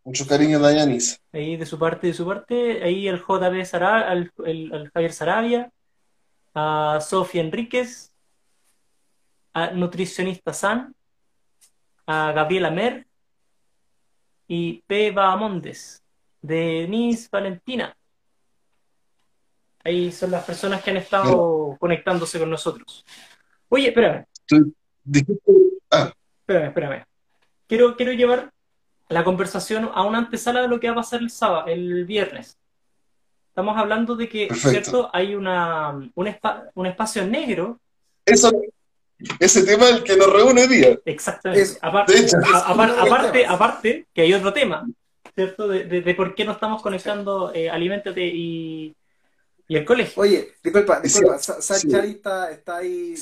Mucho cariño, Dayanis. Ahí de su parte, de su parte. Ahí el JB Sarabia, el, Javier Sarabia, a Sofía Enríquez, a Nutricionista San, a Gabriela Mer, y P. Bahamondes, de Denise Valentina. Ahí son las personas que han estado conectándose con nosotros. Oye, espérame. Ah. Espérame, espérame. Quiero, quiero llevar la conversación a una antesala de lo que va a pasar el sábado, el viernes. Estamos hablando de que, ¿cierto? Hay una, un, un espacio negro. Eso, ese tema es el que nos reúne hoy día. Exactamente. aparte, aparte, que hay otro tema, ¿cierto? De, por qué no estamos conectando eh, Alimentate y, y, el colegio. Oye, disculpa, disculpa, está, ahí.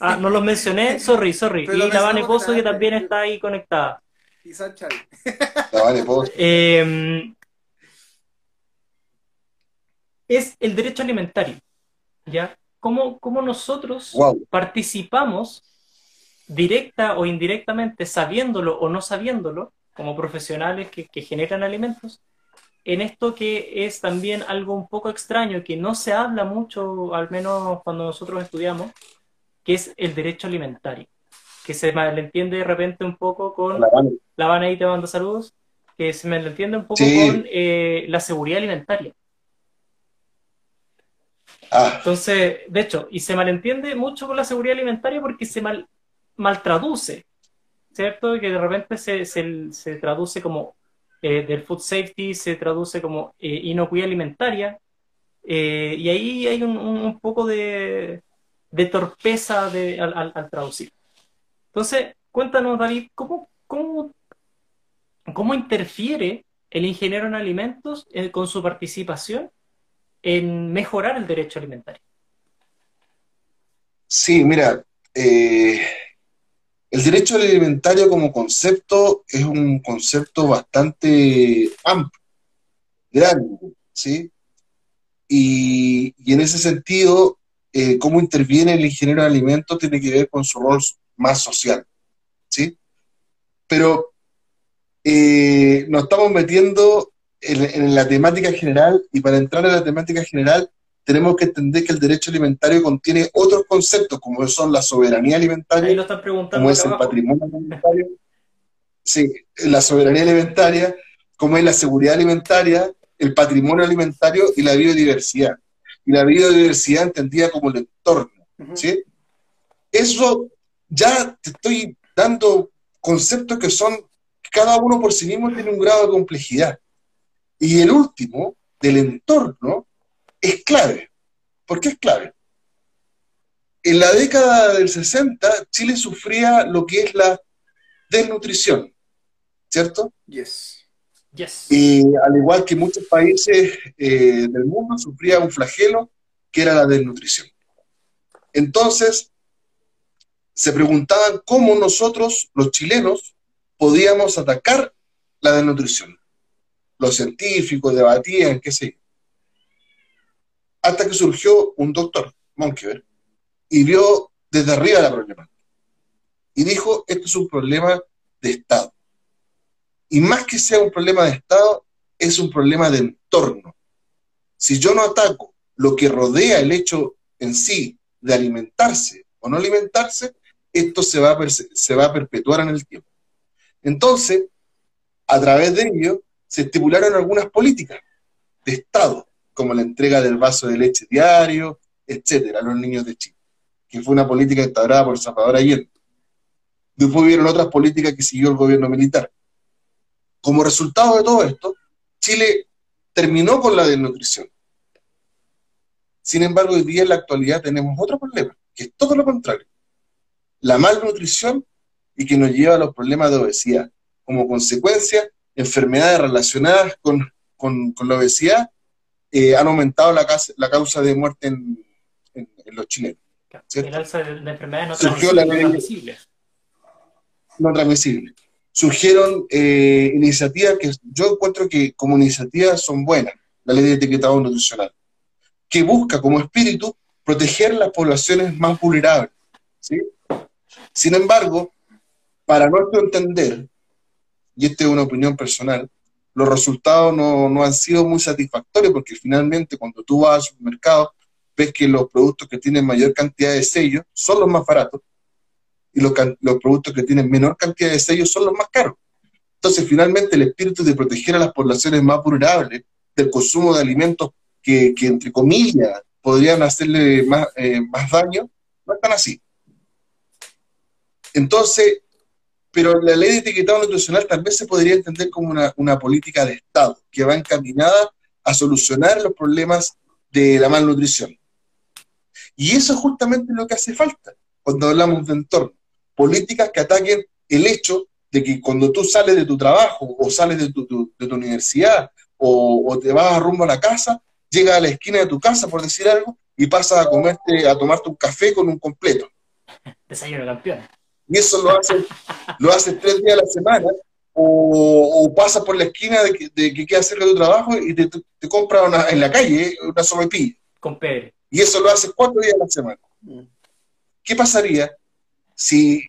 Ah, no los mencioné, sorry, sorry. y la Vane Pozo que también está ahí conectada. Y. Em, es el derecho alimentario, ¿ya? cómo, nosotros participamos directa o indirectamente, sabiéndolo o no sabiéndolo, como profesionales que, generan alimentos, en esto que es también algo un poco extraño, que no se habla mucho, al menos cuando nosotros estudiamos, que es el derecho alimentario, que se malentiende de repente un poco con... La van ahí te mando saludos, que se malentiende un poco con eh, la seguridad alimentaria. Ah. Entonces, de hecho, y se malentiende mucho con la seguridad alimentaria porque se mal, traduce, ¿cierto? Que de repente se, se, traduce como eh, del food safety, se traduce como eh, inocuidad alimentaria, eh, y ahí hay un, un, poco de, de torpeza de, al, al, traducir. Entonces, cuéntanos, David, ¿cómo, cómo, cómo interfiere el ingeniero en alimentos con su participación en mejorar el derecho alimentario? Sí, mira, eh, el derecho alimentario como concepto es un concepto bastante amplio, grande, ¿sí? Y, en ese sentido, eh, cómo interviene el ingeniero de alimentos tiene que ver con su rol más social, ¿sí? Pero eh, nos estamos metiendo en, la temática general y para entrar en la temática general tenemos que entender que el derecho alimentario contiene otros conceptos como son la soberanía alimentaria, como es el patrimonio alimentario, sí, la soberanía alimentaria, como es la seguridad alimentaria, el patrimonio alimentario y la biodiversidad. Y la biodiversidad entendida como el entorno, ¿sí? Eso ya te estoy dando conceptos que son, cada uno por sí mismo tiene un grado de complejidad. Y el último, del entorno, es clave. ¿Por qué es clave? En la década del 60, Chile sufría lo que es la desnutrición, ¿cierto? Yes. Y al igual que muchos países eh, del mundo, sufría un flagelo que era la desnutrición. Entonces, se preguntaban cómo nosotros, los chilenos, podíamos atacar la desnutrición. Los científicos debatían, qué sé yo. Hasta que surgió un doctor, Monkever, y vio desde arriba la problemática. Y dijo, esto es un problema de Estado. Y más que sea un problema de Estado, es un problema de entorno. Si yo no ataco lo que rodea el hecho en sí de alimentarse o no alimentarse, esto se va a, se va a perpetuar en el tiempo. Entonces, a través de ello, se estipularon algunas políticas de Estado, como la entrega del vaso de leche diario, etcétera, a los niños de Chile, que fue una política instaurada por Salvador Allende. Después hubieron otras políticas que siguió el gobierno militar. Como resultado de todo esto, Chile terminó con la desnutrición. Sin embargo, hoy día en la actualidad tenemos otro problema, que es todo lo contrario. La malnutrición y que nos lleva a los problemas de obesidad. Como consecuencia, enfermedades relacionadas con, la obesidad eh, han aumentado la, la, causa de muerte en, los chilenos. El alza de, enfermedades no transmisibles. No transmisibles surgieron eh, iniciativas que yo encuentro que como iniciativas son buenas, la ley de etiquetado nutricional, que busca como espíritu proteger las poblaciones más vulnerables. ¿sí? Sin embargo, para nuestro entender, y esta es una opinión personal, los resultados no, no han sido muy satisfactorios porque finalmente cuando tú vas al supermercado ves que los productos que tienen mayor cantidad de sellos son los más baratos y los, productos que tienen menor cantidad de sellos son los más caros. Entonces, finalmente, el espíritu de proteger a las poblaciones más vulnerables del consumo de alimentos que, entre comillas, podrían hacerle más, eh, más daño, no están así. Entonces, pero la ley de etiquetado nutricional también se podría entender como una, política de Estado que va encaminada a solucionar los problemas de la malnutrición. Y eso es justamente lo que hace falta cuando hablamos de entorno políticas que ataquen el hecho de que cuando tú sales de tu trabajo o sales de tu, de tu universidad o, te vas rumbo a la casa, llegas a la esquina de tu casa, por decir algo, y pasas a comerte, a tomarte un café con un completo. Desayuno campeón. Y eso lo haces lo hace tres días a la semana, o, o pasas por la esquina de que, de que queda cerca de tu trabajo y te, te, compras en la calle una sopaipilla. Con Pedro. Y eso lo haces cuatro días a la semana. Mm. ¿Qué pasaría si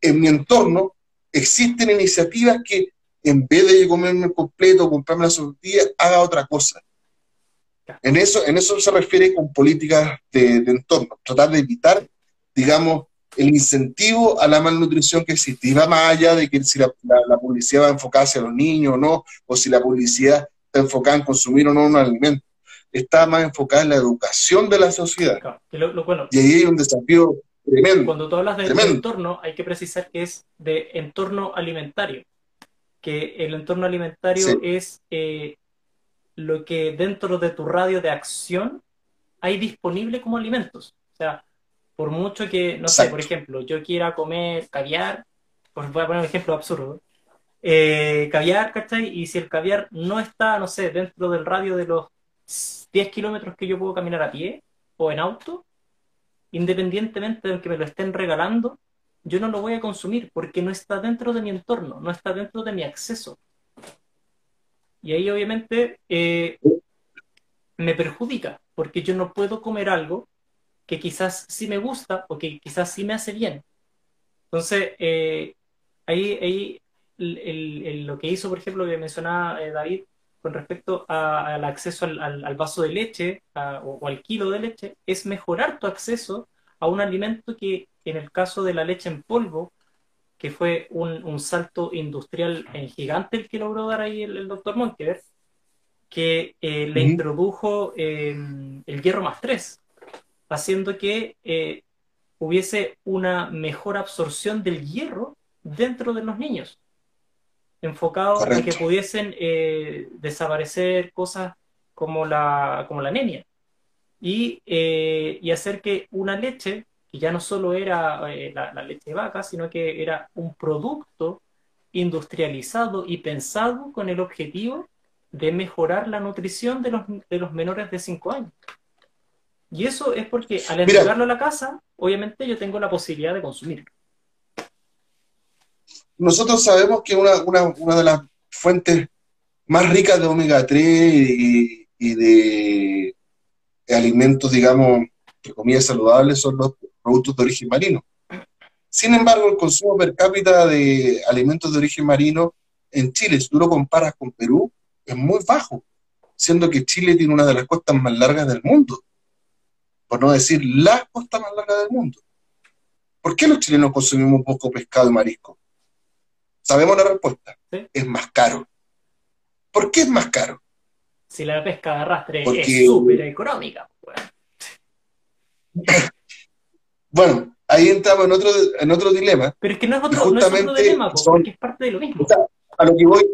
en mi entorno existen iniciativas que en vez de comerme completo, comprarme la sortilla, haga otra cosa. En eso, en eso se refiere con políticas de, entorno, tratar de evitar, digamos, el incentivo a la malnutrición que existe. Y va más allá de que si la, publicidad va a enfocarse a los niños o no, o si la publicidad está enfocada en consumir o no un alimento. Está más enfocada en la educación de la sociedad. y ahí hay un desafío cuando tú hablas de, entorno, hay que precisar que es de entorno alimentario. Que el entorno alimentario es eh, lo que dentro de tu radio de acción hay disponible como alimentos. O sea, por mucho que, no sé, por ejemplo, yo quiera comer caviar, pues voy a poner un ejemplo absurdo, eh, caviar, ¿cachai? Y si el caviar no está, no sé, dentro del radio de los 10 kilómetros que yo puedo caminar a pie o en auto, independientemente de que me lo estén regalando, yo no lo voy a consumir porque no está dentro de mi entorno, no está dentro de mi acceso. Y ahí obviamente eh, me perjudica porque yo no puedo comer algo que quizás sí me gusta o que quizás sí me hace bien. Entonces, eh, ahí, ahí lo que hizo, por ejemplo, que mencionaba eh, David, con respecto al acceso al, vaso de leche o, al kilo de leche, es mejorar tu acceso a un alimento que, en el caso de la leche en polvo, que fue un, salto industrial gigante el que logró dar ahí el, doctor Monkever, que eh, le introdujo em, el hierro más 3, haciendo que eh, hubiese una mejor absorción del hierro dentro de los niños enfocado en que pudiesen eh, desaparecer cosas como la, como la anemia y, eh, y, hacer que una leche, que ya no solo era eh, la, leche de vaca, sino que era un producto industrializado y pensado con el objetivo de mejorar la nutrición de los, de los menores de 5 años. Y eso es porque al entregarlo a la casa, obviamente yo tengo la posibilidad de consumirlo nosotros sabemos que una, de las fuentes más ricas de omega 3 y, de, alimentos, digamos, que comillas saludables son los productos de origen marino. Sin embargo, el consumo per cápita de alimentos de origen marino en Chile, si tú lo comparas con Perú, es muy bajo, siendo que Chile tiene una de las costas más largas del mundo, por no decir la costa más larga del mundo. ¿Por qué los chilenos consumimos poco pescado y marisco? Sabemos la respuesta. Es más caro. ¿Por qué es más caro? Si la pesca de arrastre es súper económica. Pues. bueno, ahí entramos en otro, en otro dilema. Pero es que no es otro, dilema, pues, porque es parte de lo mismo. a lo que voy,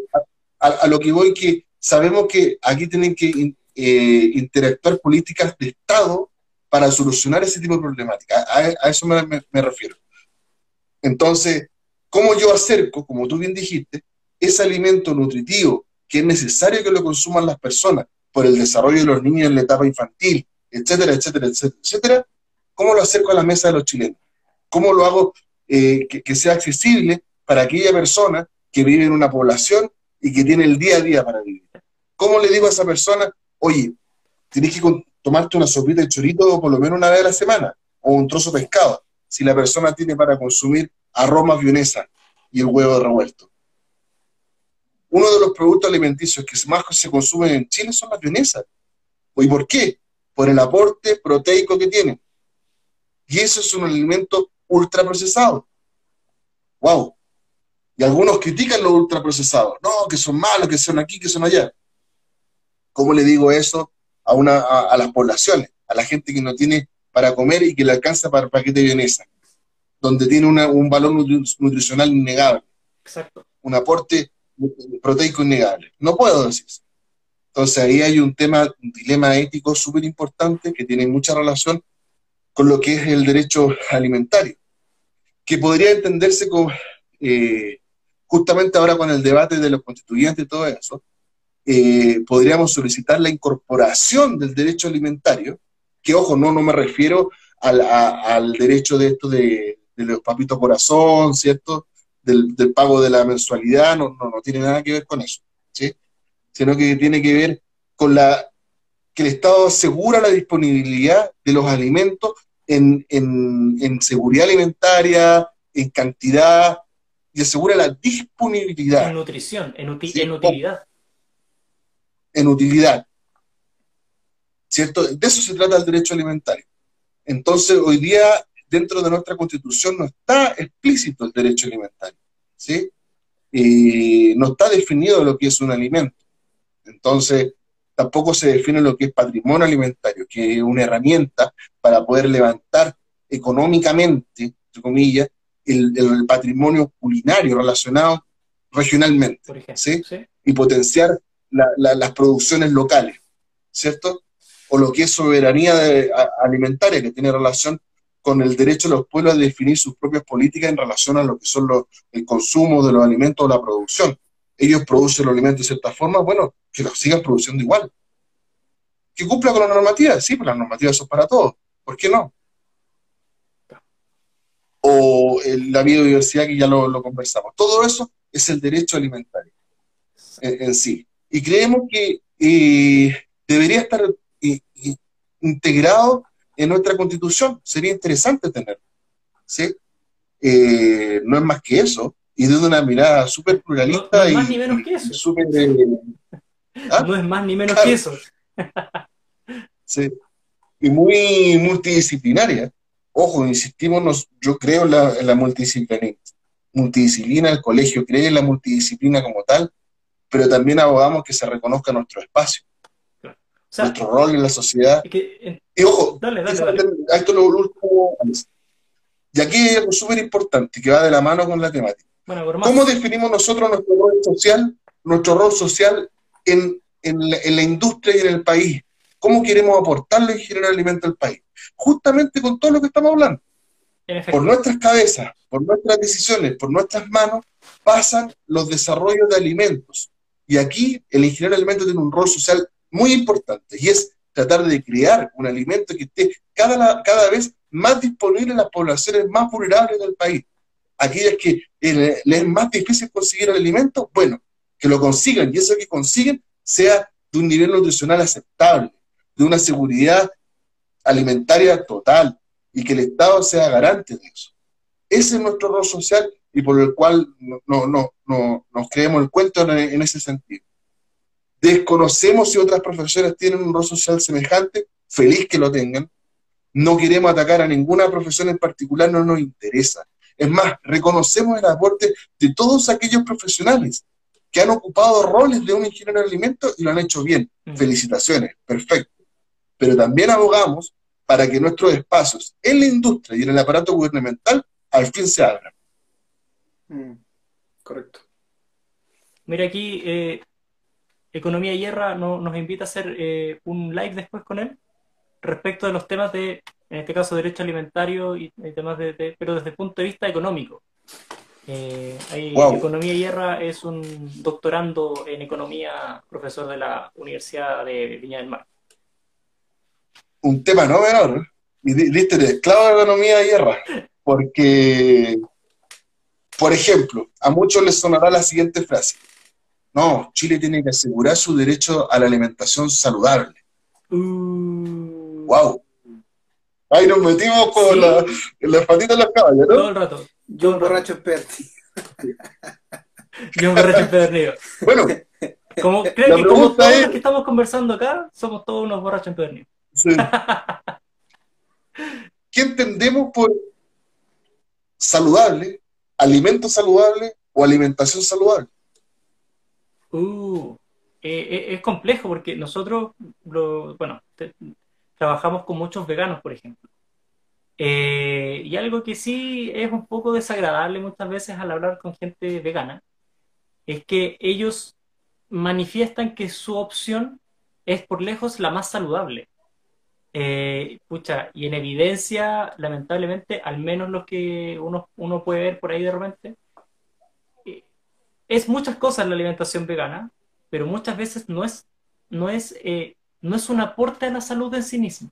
a, lo que voy que sabemos que aquí tienen que eh, interactuar políticas de Estado para solucionar ese tipo de problemática. A, eso me refiero. Entonces, ¿Cómo yo acerco, como tú bien dijiste, ese alimento nutritivo que es necesario que lo consuman las personas por el desarrollo de los niños en la etapa infantil, etcétera, etcétera, etcétera, etcétera? ¿Cómo lo acerco a la mesa de los chilenos? ¿Cómo lo hago eh, que, sea accesible para aquella persona que vive en una población y que tiene el día a día para vivir? ¿Cómo le digo a esa persona, oye, tienes que tomarte una sopita de chorito por lo menos una vez a la semana, o un trozo de pescado, si la persona tiene para consumir arroz más y el huevo revuelto. Uno de los productos alimenticios que más se consumen en Chile son las vienesas. ¿Y por qué? Por el aporte proteico que tienen. Y eso es un alimento ultraprocesado. ¡Wow! Y algunos critican los ultraprocesados. No, que son malos, que son aquí, que son allá. ¿Cómo le digo eso a, una, a, las poblaciones? A la gente que no tiene para comer y que le alcanza para el paquete de vienesa donde tiene un valor nutricional innegable. Exacto. Un aporte proteico innegable. No puedo decir eso. Entonces ahí hay un tema, un dilema ético súper importante que tiene mucha relación con lo que es el derecho alimentario, que podría entenderse con, eh, justamente ahora con el debate de los constituyentes y todo eso, eh, podríamos solicitar la incorporación del derecho alimentario, que ojo, no, no me refiero al, al derecho de esto de, de los papitos corazón, ¿cierto? Del, pago de la mensualidad, no, no, no tiene nada que ver con eso, ¿sí? Sino que tiene que ver con la que el Estado asegura la disponibilidad de los alimentos en, seguridad alimentaria, en cantidad, y asegura la disponibilidad. En nutrición, en, en utilidad. En utilidad. ¿Cierto? De eso se trata el derecho alimentario. Entonces, hoy día dentro de nuestra constitución no está explícito el derecho alimentario, ¿sí? Y no está definido lo que es un alimento. Entonces, tampoco se define lo que es patrimonio alimentario, que es una herramienta para poder levantar económicamente, entre comillas, el, patrimonio culinario relacionado regionalmente, ¿sí? Y potenciar las producciones locales, ¿cierto? O lo que es soberanía alimentaria, que tiene relación con el derecho de los pueblos a definir sus propias políticas en relación a lo que son los, el consumo de los alimentos o la producción. Ellos producen los alimentos de cierta forma, bueno, que los sigan produciendo igual. que cumpla con la normativa. Sí, pues las normativas son para todos. ¿Por qué no? O la biodiversidad que ya lo, conversamos. Todo eso es el derecho alimentario en, sí. Y creemos que eh, debería estar eh, integrado en nuestra constitución. Sería interesante tenerlo. ¿sí? Eh, no es más que eso. Y desde una mirada súper pluralista. No, es más ni menos que eso. Super, ¿Ah? No es más ni menos que eso. sí. Y muy multidisciplinaria. Ojo, insistimos, yo creo en la, en la multidisciplina, multidisciplina, el colegio cree en la multidisciplina como tal, pero también abogamos que se reconozca nuestro espacio, nuestro rol en la sociedad. y ojo, dale, dale, esto lo último. Y aquí hay algo súper importante que va de la mano con la temática. ¿Cómo definimos nosotros nuestro rol social, nuestro rol social en, la, industria y en el país. ¿Cómo queremos aportarle y generar alimento al país? Justamente con todo lo que estamos hablando. Por nuestras cabezas, por nuestras decisiones, por nuestras manos, pasan los desarrollos de alimentos. Y aquí el ingeniero de alimentos tiene un rol social muy importante y es tratar de crear un alimento que esté cada, cada vez más disponible en las poblaciones más vulnerables del país. Aquellas que les es más difícil conseguir el alimento, bueno, que lo consigan y eso que consiguen sea de un nivel nutricional aceptable, de una seguridad alimentaria total y que el Estado sea garante de eso. Ese es nuestro rol social y por el cual no, no, no, nos creemos el cuento en, ese sentido. Desconocemos si otras profesiones tienen un rol social semejante, feliz que lo tengan. No queremos atacar a ninguna profesión en particular, no nos interesa. Es más, reconocemos el aporte de todos aquellos profesionales que han ocupado roles de un ingeniero de alimentos y lo han hecho bien. Mm. Felicitaciones, perfecto. Pero también abogamos para que nuestros espacios en la industria y en el aparato gubernamental al fin se abran. Mm, correcto. Mira aquí, eh, Economía Hierra nos invita a hacer eh, un live después con él respecto de los temas de, en este caso, derecho alimentario y, temas de, pero desde el punto de vista económico. Eh, Economía Hierra es un doctorando en economía, profesor de la Universidad de Viña del Mar. Un tema no menor, y diste el esclavo de Economía Hierra, porque, por ejemplo, a muchos les sonará la siguiente frase. No, Chile tiene que asegurar su derecho a la alimentación saludable. ¡Wow! Uh. Ahí nos metimos con la, las patitas de los caballos, ¿no? Todo el rato. Yo un borracho perti. Yo un borracho empedernido. Bueno. Como, creo que como todos los que estamos conversando acá, somos todos unos borrachos empedernidos. Sí. ¿Qué entendemos por saludable, alimento saludable o alimentación saludable? Uh, eh, eh, es complejo porque nosotros, bueno, trabajamos con muchos veganos, por ejemplo. Eh, y algo que sí es un poco desagradable muchas veces al hablar con gente vegana, es que ellos manifiestan que su opción es por lejos la más saludable. Eh, pucha, y en evidencia, lamentablemente, al menos lo que uno, puede ver por ahí de repente, eh, es muchas cosas la alimentación vegana, pero muchas veces no es, no es, no es un aporte a la salud en sí mismo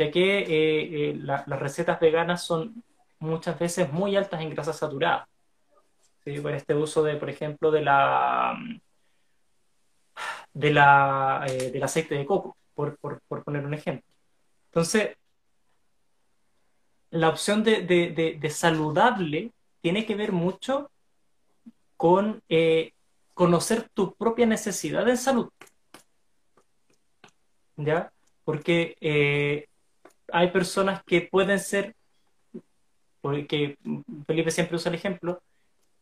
ya que eh, eh, las recetas veganas son muchas veces muy altas en grasas saturadas. Por este uso de, por ejemplo, de la, de la, eh, del aceite de coco, por, poner un ejemplo. Entonces, la opción de, saludable tiene que ver mucho con conocer tu propia necesidad en salud. ¿Ya? Porque hay personas que pueden ser, porque Felipe siempre usa el ejemplo,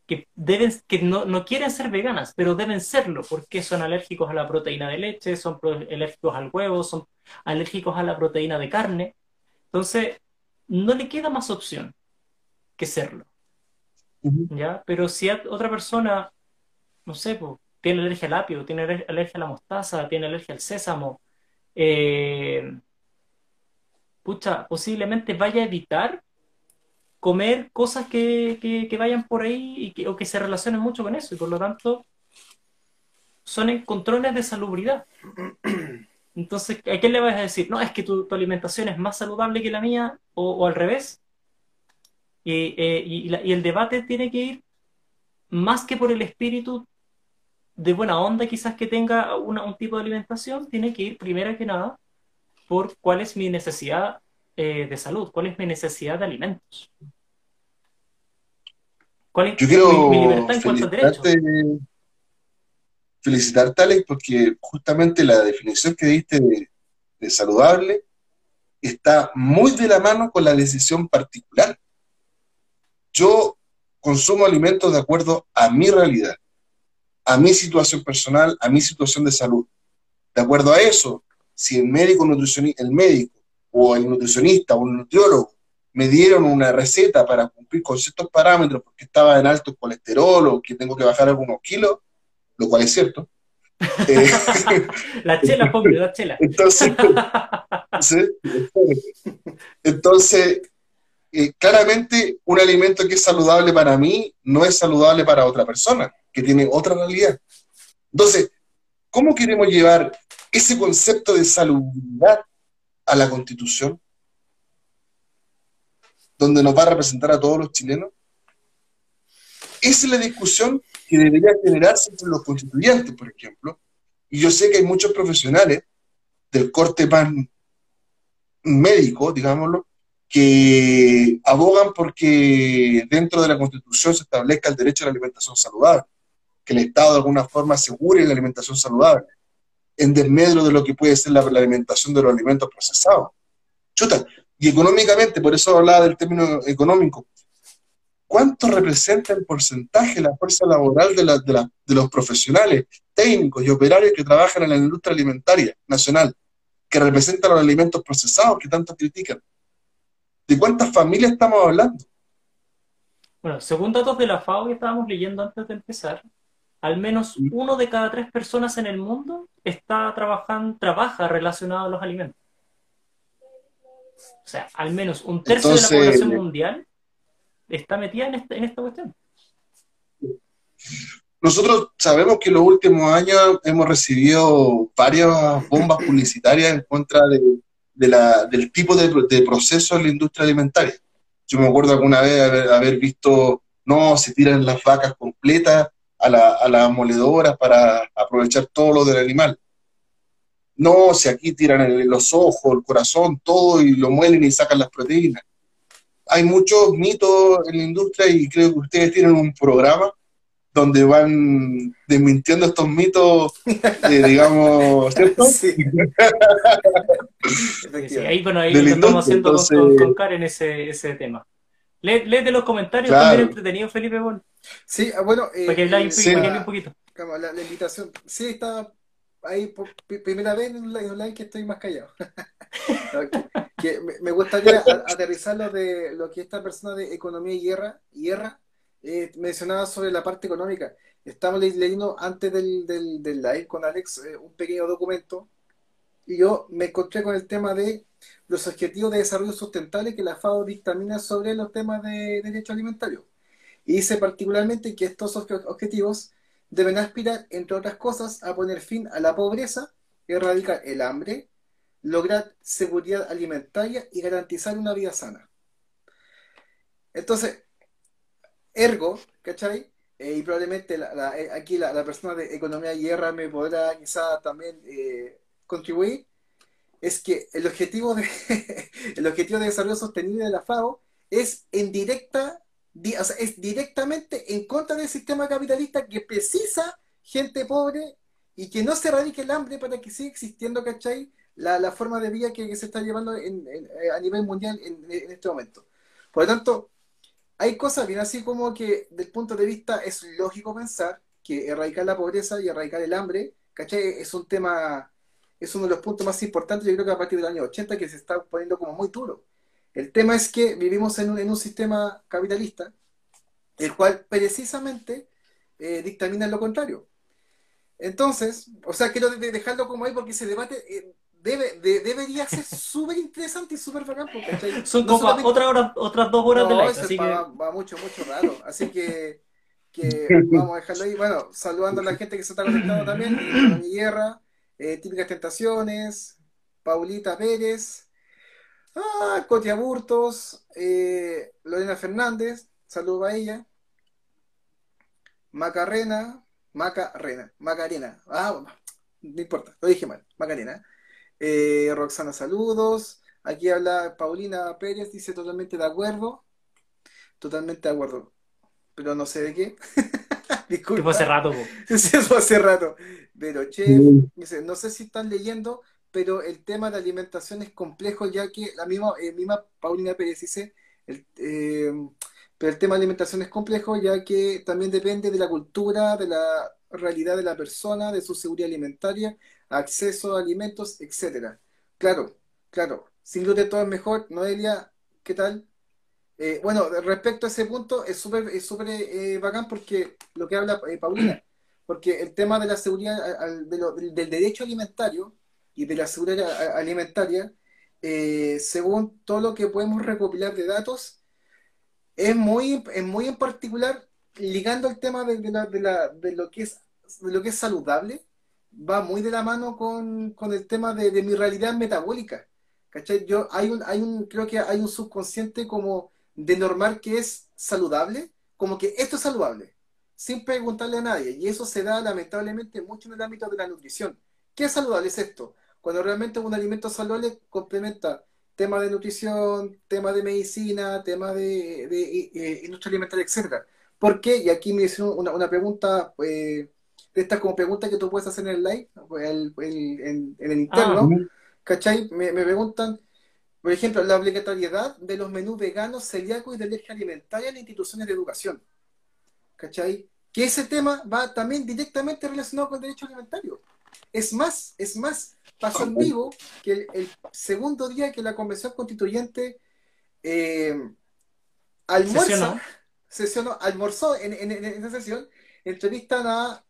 que, deben, que no, no, quieren ser veganas, pero deben serlo, porque son alérgicos a la proteína de leche, son alérgicos al huevo, son alérgicos a la proteína de carne. Entonces, no le queda más opción que serlo. ¿Ya? Pero si otra persona, no sé, tiene alergia al apio, tiene alergia a la mostaza, tiene alergia al sésamo, eh, posiblemente vaya a evitar comer cosas que, vayan por ahí y o que se relacionen mucho con eso, y por lo tanto son controles de salubridad. Entonces, ¿a quién le vas a decir? No, es que tu, alimentación es más saludable que la mía o, al revés. Eh, y, el debate tiene que ir más que por el espíritu de buena onda quizás que tenga un tipo de alimentación, tiene que ir primero que nada por cuál es mi necesidad eh, de salud, cuál es mi necesidad de alimentos. ¿Cuál es Yo quiero mi, libertad en cuanto a derechos? Felicitarte, Alex, porque justamente la definición que diste de saludable está muy de la mano con la decisión particular. Yo consumo alimentos de acuerdo a mi realidad, a mi situación personal, a mi situación de salud. De acuerdo a eso, si el médico, nutricionista, el médico o el nutricionista o el nutriólogo me dieron una receta para cumplir con ciertos parámetros porque estaba en alto colesterol o que tengo que bajar algunos kilos, lo cual es cierto. Eh, la chela, pobre, la chela. Entonces, entonces eh, claramente un alimento que es saludable para mí no es saludable para otra persona, que tiene otra realidad. Entonces, ¿cómo queremos llevar ese concepto de salubridad a la constitución? Donde nos va a representar a todos los chilenos. Esa es la discusión que debería generarse entre los constituyentes, por ejemplo. Y yo sé que hay muchos profesionales del corte más médico, digámoslo, que abogan porque dentro de la Constitución se establezca el derecho a la alimentación saludable, que el Estado de alguna forma asegure la alimentación saludable, en desmedro de lo que puede ser la, alimentación de los alimentos procesados. Y económicamente, por eso hablaba del término económico, ¿cuánto representa el porcentaje la fuerza laboral de, de los profesionales, técnicos y operarios que trabajan en la industria alimentaria nacional, que representan los alimentos procesados que tanto critican? ¿De cuántas familias estamos hablando? Bueno, según datos de la FAO que estábamos leyendo antes de empezar, al menos uno de cada tres personas en el mundo está trabajando, trabaja relacionado a los alimentos. O sea, al menos un tercio de la población mundial está metida en, este, en esta cuestión. Nosotros sabemos que en los últimos años hemos recibido varias bombas publicitarias en contra de, del tipo de, proceso en la industria alimentaria. Yo me acuerdo alguna vez haber, visto, no, se tiran las vacas completas a la, a la moledora para aprovechar todo lo del animal. No, si aquí tiran los ojos, el corazón, todo y lo muelen y sacan las proteínas. Hay muchos mitos en la industria y creo que ustedes tienen un programa donde van desmintiendo estos mitos, eh, digamos, ¿cierto? Sí. ahí, bueno, ahí lo estamos haciendo con, Karen ese, ese tema. Léete los comentarios, también entretenido, Felipe Bon. Sí, ah, bueno. Eh, para que eh, sí, un poquito. La, la, invitación. Sí, está ahí por primera vez en un live que estoy más callado. que, me, gustaría aterrizar lo de lo que esta persona de economía y guerra, guerra eh, mencionaba sobre la parte económica. Estamos leyendo antes del, del, del live con Alex eh, un pequeño documento y yo me encontré con el tema de los objetivos de desarrollo sustentable que la FAO dictamina sobre los temas de derecho alimentario. Y dice particularmente que estos objetivos deben aspirar, entre otras cosas, a poner fin a la pobreza, erradicar el hambre, lograr seguridad alimentaria y garantizar una vida sana. Entonces, Ergo, ¿cachai? Eh, y probablemente eh, aquí la, persona de Economía y Guerra me podrá quizá también eh, contribuir, es que el objetivo, de, el objetivo de desarrollo sostenible de la FAO es en directa, o sea, es directamente en contra del sistema capitalista que precisa gente pobre y que no se erradique el hambre para que siga existiendo, ¿cachai? La, la forma de vida que, se está llevando a nivel mundial en, en este momento. Por lo tanto, hay cosas bien así como que, del punto de vista, es lógico pensar que erradicar la pobreza y erradicar el hambre, ¿cachai? Es un tema, es uno de los puntos más importantes, yo creo que a partir del año 80, que se está poniendo como muy duro. El tema es que vivimos en un, en un sistema capitalista, el cual precisamente eh, dictamina lo contrario. Entonces, o sea, quiero dejarlo como ahí porque ese debate eh, debe, debería ser súper interesante y súper bacán. Son como otra otras dos horas de live. Así que... va, mucho, mucho raro. Así que, que vamos a dejarlo ahí. Bueno, saludando a la gente que se está conectando también. Mi guerra, eh, Típicas Tentaciones, Paulita Pérez, ah, Cotia Burtos, eh, Lorena Fernández, saludo a ella, Macarena, Macarena, Macarena, ah, no importa, lo dije mal, Macarena. Eh, Roxana, saludos. Aquí habla Paulina Pérez, dice totalmente de acuerdo. Totalmente de acuerdo. Pero no sé de qué. Disculpa. Fue hace rato. Eso hace rato. Pero, che, no sé si están leyendo, pero el tema de alimentación es complejo, ya que la misma, eh, misma Paulina Pérez dice, el, eh, pero el tema de alimentación es complejo, ya que también depende de la cultura, de la realidad de la persona, de su seguridad alimentaria, acceso a alimentos, etcétera. Claro, claro. Sin gluten todo es mejor. Noelia, ¿qué tal? Eh, bueno, respecto a ese punto, es súper es super, eh, bacán porque lo que habla eh, Paulina, porque el tema de la seguridad, del, derecho alimentario y de la seguridad alimentaria, según todo lo que podemos recopilar de datos, es muy, es muy en particular ligando el tema de, de, lo que es, de lo que es saludable, va muy de la mano con, el tema de, mi realidad metabólica. ¿Cachai? Yo, hay un, hay un, creo que hay un subconsciente como de normal que es saludable, como que esto es saludable, sin preguntarle a nadie. Y eso se da lamentablemente mucho en el ámbito de la nutrición. ¿Qué es saludable es esto? Cuando realmente un alimento saludable complementa tema de nutrición, tema de medicina, tema de, de, industria alimentaria, etc. ¿Por qué? Y aquí me hicieron una, una pregunta eh, de estas como preguntas que tú puedes hacer en el live, en, el interno, ah, ¿cachai? Me, preguntan, por ejemplo, la obligatoriedad de los menús veganos, celíacos y de alergia alimentaria en instituciones de educación, ¿cachai? Que ese tema va también directamente relacionado con el derecho alimentario. Es más, es más, pasó en vivo que el, segundo día que la Convención Constituyente eh, almuerza, sesionó, almorzó en, en, en, esa sesión, entrevistan a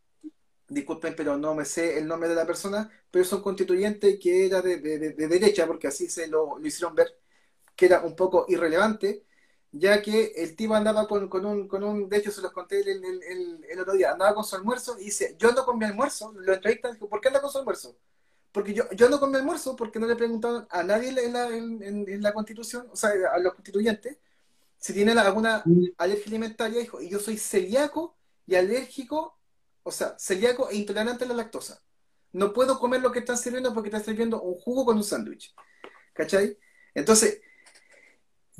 disculpen, pero no me sé el nombre de la persona, pero es un constituyente que era de, derecha, porque así se lo, hicieron ver, que era un poco irrelevante, ya que el tipo andaba con, un, con un, de hecho se los conté el, el, otro día, andaba con su almuerzo y dice, yo ando con mi almuerzo, lo entrevistan, dijo, ¿por qué anda con su almuerzo? Porque yo, yo ando con mi almuerzo porque no le preguntaron a nadie en la, en, la constitución, o sea, a los constituyentes, si tiene alguna alergia alimentaria, dijo, y yo soy celíaco y alérgico o sea, celíaco e intolerante a la lactosa. No puedo comer lo que están sirviendo porque están sirviendo un jugo con un sándwich. ¿Cachai? Entonces,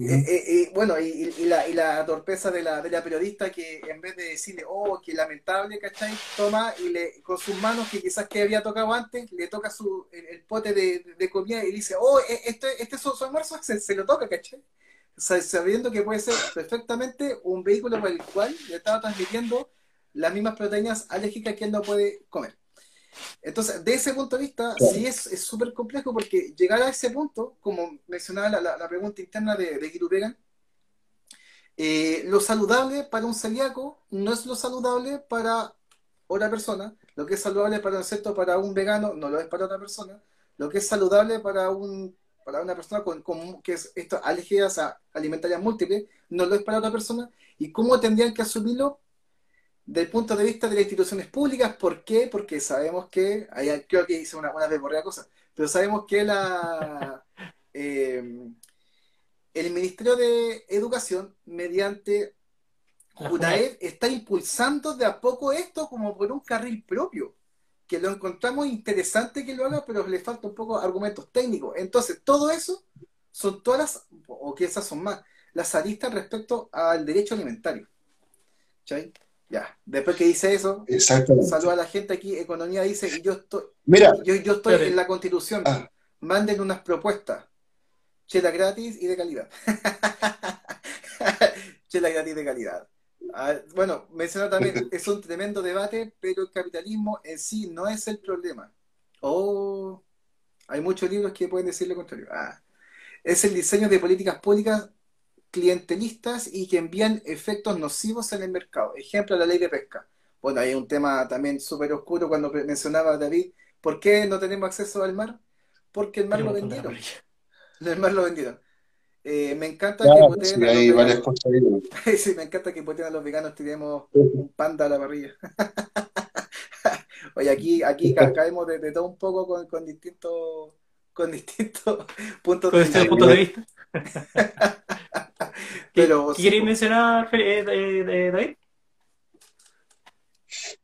eh, eh, eh, bueno, y, la, torpeza de la, periodista que en vez de decirle, oh, qué lamentable, ¿cachai? Toma y le, con sus manos, que quizás que había tocado antes, le toca su, el, pote de, comida y dice, oh, este, este es su, almuerzo, se, lo toca, ¿cachai? sabiendo que puede ser perfectamente un vehículo por el cual le estaba transmitiendo las mismas proteínas alérgicas que él no puede comer. Entonces, de ese punto de vista, sí es súper complejo porque llegar a ese punto, como mencionaba la, pregunta interna de, de Giru Vegan, eh, lo saludable para un celíaco no es lo saludable para otra persona, lo que es saludable para un para un vegano no lo es para otra persona, lo que es saludable para un para una persona con, que es esto, alergias alimentarias múltiples, no lo es para otra persona, y cómo tendrían que asumirlo del punto de vista de las instituciones públicas. ¿Por qué? Porque sabemos que, ahí creo que hice una, una de cosa, pero sabemos que la, eh, el Ministerio de Educación, mediante JUNAED, está impulsando de a poco esto como por un carril propio, que lo encontramos interesante que lo haga, pero le falta un poco argumentos técnicos. Entonces, todo eso son todas las, o esas son más, las aristas respecto al derecho alimentario. ¿Chay? Ya, después que dice eso, saluda a la gente aquí, Economía dice, yo estoy, Mira, yo, yo estoy en la constitución, ah. manden unas propuestas, chela gratis y de calidad. chela gratis de calidad. Ah, bueno, menciona también, es un tremendo debate, pero el capitalismo en sí no es el problema. Oh, hay muchos libros que pueden decir lo contrario. Ah, es el diseño de políticas públicas clientelistas y que envían efectos nocivos en el mercado. Ejemplo, la ley de pesca. Bueno, hay un tema también súper oscuro cuando mencionaba David, ¿por qué no tenemos acceso al mar? Porque el mar lo vendieron. El mar lo vendieron. Eh, me encanta que sí, hay varias cosas sí, me encanta que a los veganos tiremos un panda a la parrilla. Oye, aquí, aquí caemos de, todo un poco con, con distintos con distintos puntos de vista. Pero, ¿Qué, queréis mencionar, eh, David?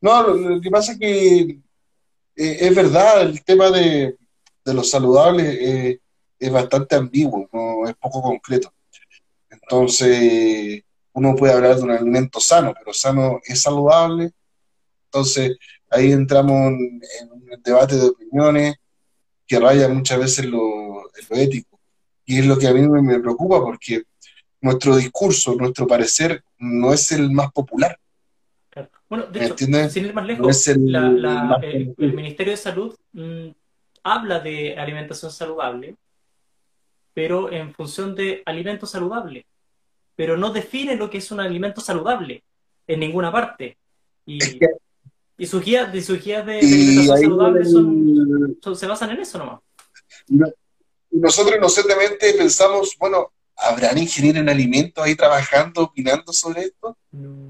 No, lo, que pasa es que eh, es verdad, el tema de, de los saludables eh, es bastante ambiguo, no es poco concreto. Entonces, uno puede hablar de un alimento sano, pero sano es saludable. Entonces, ahí entramos en, un debate de opiniones que raya muchas veces lo, lo ético. Y es lo que a mí me preocupa porque nuestro discurso, nuestro parecer, no es el más popular. Bueno, de hecho, sin ir más lejos, el, Ministerio de Salud mm, habla de alimentación saludable, pero en función de alimento saludable, pero no define lo que es un alimento saludable en ninguna parte. Y, y sus guías, de, sus guías de, alimentación saludable son, se basan en eso nomás. Nosotros inocentemente pensamos, bueno, ¿habrán ingenieros en alimentos ahí trabajando, opinando sobre esto?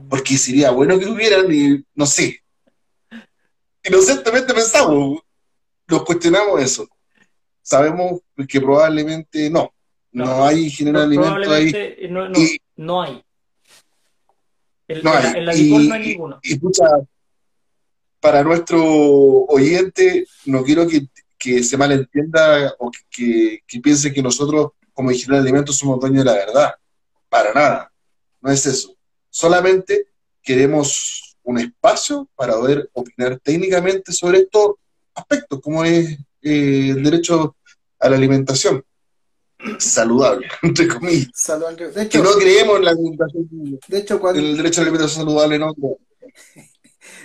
Porque sería bueno que hubieran, y no sé. Inocentemente pensamos, nos cuestionamos eso. Sabemos que probablemente no. No, hay ingeniero en alimentos ahí. No, no, no hay. no hay. En la no hay ninguno. Y, para nuestro oyente, no quiero que, que se malentienda o que, que piense que nosotros como de alimentos somos dueños de la verdad. Para nada. No es eso. Solamente queremos un espacio para poder opinar técnicamente sobre estos aspectos, como es eh, el derecho a la alimentación saludable, entre comillas. Saludable. De hecho, que no creemos en la alimentación de hecho, cuando, el derecho a la alimentación saludable, no.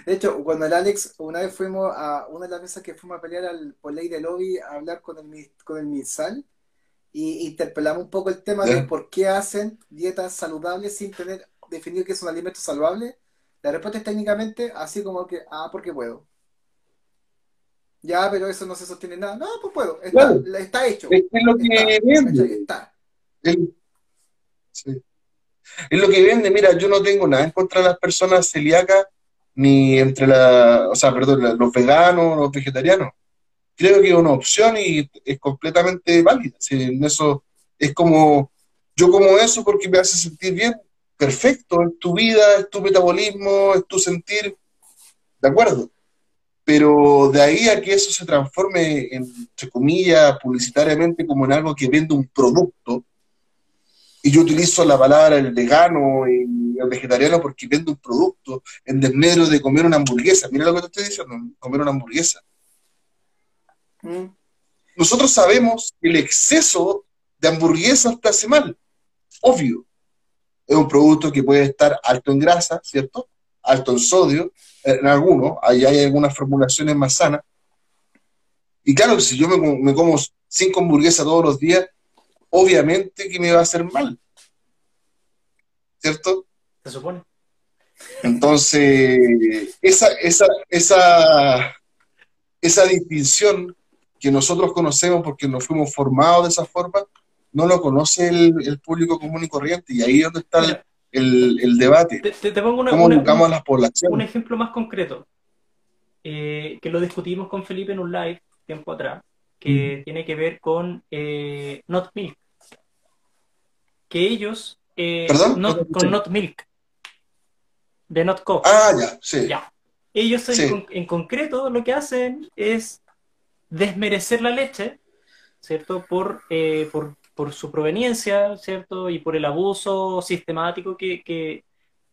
De hecho, cuando el Alex, una vez fuimos a una de las veces que fuimos a pelear al, por ley de lobby a hablar con el, con el MinSal, y interpelamos un poco el tema de por qué hacen dietas saludables sin tener definido que es un alimento saludable. La respuesta es técnicamente así como que, ah, porque puedo. Ya, pero eso no se sostiene nada. No, pues puedo. Está, está hecho. Es, lo que vende. Está. Es, es lo que vende. Mira, yo no tengo nada en contra de las personas celíacas ni entre la, o sea, perdón, los veganos, los vegetarianos creo que es una opción y es completamente válida. en eso es como, yo como eso porque me hace sentir bien, perfecto, es tu vida, es tu metabolismo, es tu sentir, de acuerdo. Pero de ahí a que eso se transforme, entre comillas, publicitariamente como en algo que vende un producto, y yo utilizo la palabra el vegano y el vegetariano porque vende un producto en desmedro de comer una hamburguesa. Mira lo que te estoy diciendo, comer una hamburguesa. Mm. Nosotros sabemos que el exceso de hamburguesas te hace mal, obvio. Es un producto que puede estar alto en grasa, ¿cierto? Alto en sodio, en algunos, ahí hay algunas formulaciones más sanas. Y claro, si yo me, como cinco hamburguesas todos los días, obviamente que me va a hacer mal. ¿Cierto? Se supone. Entonces, esa, esa, esa, esa distinción que nosotros conocemos porque nos fuimos formados de esa forma, no lo conoce el, público común y corriente. Y ahí es donde está el, debate. Te, pongo una, ¿Cómo educamos a las poblaciones? Un ejemplo más concreto, eh, que lo discutimos con Felipe en un live tiempo atrás, que mm. tiene que ver con eh, Not Milk. Que ellos... Eh, con Not Milk. De Not Co. Ah, ya, sí. Ellos en concreto lo que hacen es desmerecer la leche, ¿cierto? Por, eh, por, por, su proveniencia, ¿cierto? Y por el abuso sistemático que,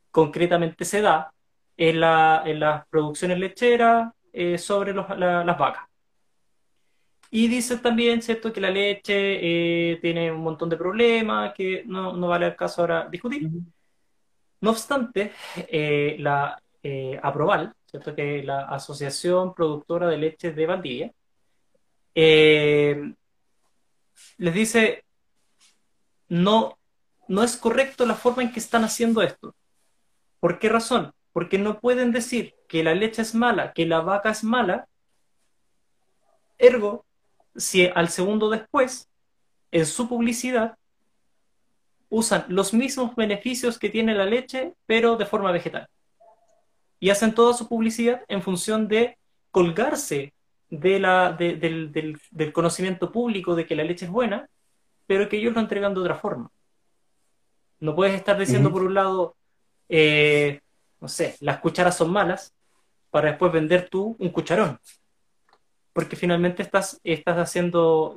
concretamente se da en, la, en las producciones lecheras eh, sobre las vacas. Y dice también, ¿cierto?, que la leche eh, tiene un montón de problemas que no, no, vale el caso ahora discutir. No obstante, la Aproval, ¿cierto?, que es la Asociación Productora de Leches de Valdivia, eh, les dice, no, no es correcto la forma en que están haciendo esto. ¿Por qué razón? Porque no pueden decir que la leche es mala, que la vaca es mala. Ergo, si al segundo después, en su publicidad, usan los mismos beneficios que tiene la leche, pero de forma vegetal. Y hacen toda su publicidad en función de colgarse de la, del, del, conocimiento público de que la leche es buena, pero que ellos lo entregan de otra forma. No puedes estar diciendo, por un lado, eh, no sé, las cucharas son malas, para después vender tú un cucharón. Porque finalmente estás, estás haciendo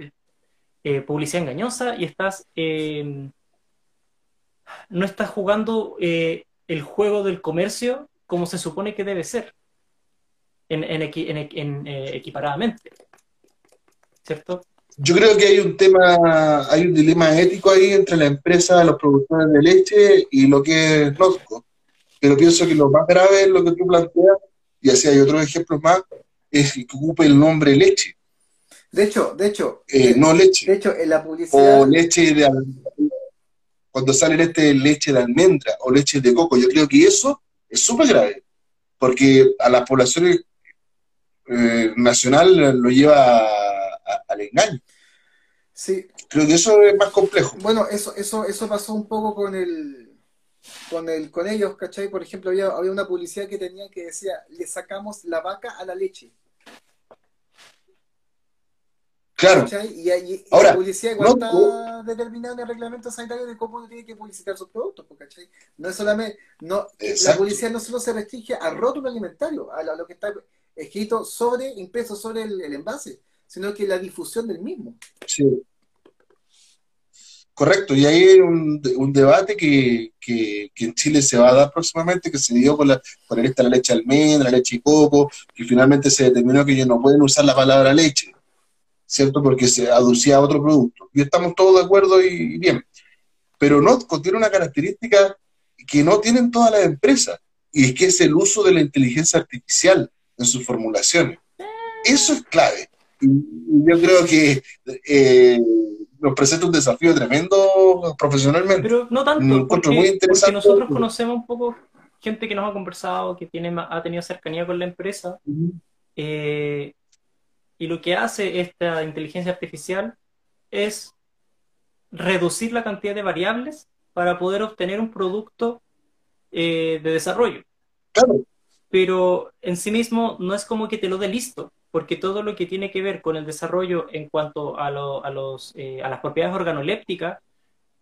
eh, publicidad engañosa y estás eh, no estás jugando el juego del comercio como se supone que debe ser en, en, equiparadamente. ¿Cierto? Yo creo que hay un tema, hay un dilema ético ahí entre la empresa, los productores de leche y lo que es Notco. Pero pienso que lo más grave es lo que tú planteas, y así hay otros ejemplos más, es que ocupe el nombre leche. De hecho, de hecho. Eh, no leche. De hecho, en la publicidad. O leche de cuando sale este leche de almendra o leche de coco, yo creo que eso es súper grave, porque a las poblaciones eh, nacional lo lleva al engaño. Sí. Creo que eso es más complejo. Bueno, eso, eso, eso pasó un poco con el con el, con ellos, ¿cachai? Por ejemplo, había, había una publicidad que tenía que decía, le sacamos la vaca a la leche. Claro. Y, Ahora, la publicidad igual está determinada en el reglamento sanitario de cómo tiene que publicitar sus productos, ¿cachai? No es solamente, no, la publicidad no solo se restringe al rótulo alimentario, a lo que está escrito sobre, impreso sobre el, envase, sino que la difusión del mismo. Sí. Correcto, y hay un, un debate que, que, en Chile se va a dar próximamente, que se dio con, la, con esta la leche almendra, la leche y coco, que finalmente se determinó que ellos no pueden usar la palabra leche, ¿cierto? Porque se aducía a otro producto. Y estamos todos de acuerdo y, bien. Pero no contiene una característica que no tienen todas las empresas, y es que es el uso de la inteligencia artificial en sus formulaciones. Eso es clave. Y yo creo que eh, nos presenta un desafío tremendo profesionalmente. Pero no tanto, porque, muy nosotros conocemos un poco gente que nos ha conversado, que tiene, ha tenido cercanía con la empresa, eh, y lo que hace esta inteligencia artificial es reducir la cantidad de variables para poder obtener un producto eh, de desarrollo. Claro pero en sí mismo no es como que te lo dé listo, porque todo lo que tiene que ver con el desarrollo en cuanto a, a, los, eh, a las propiedades organolépticas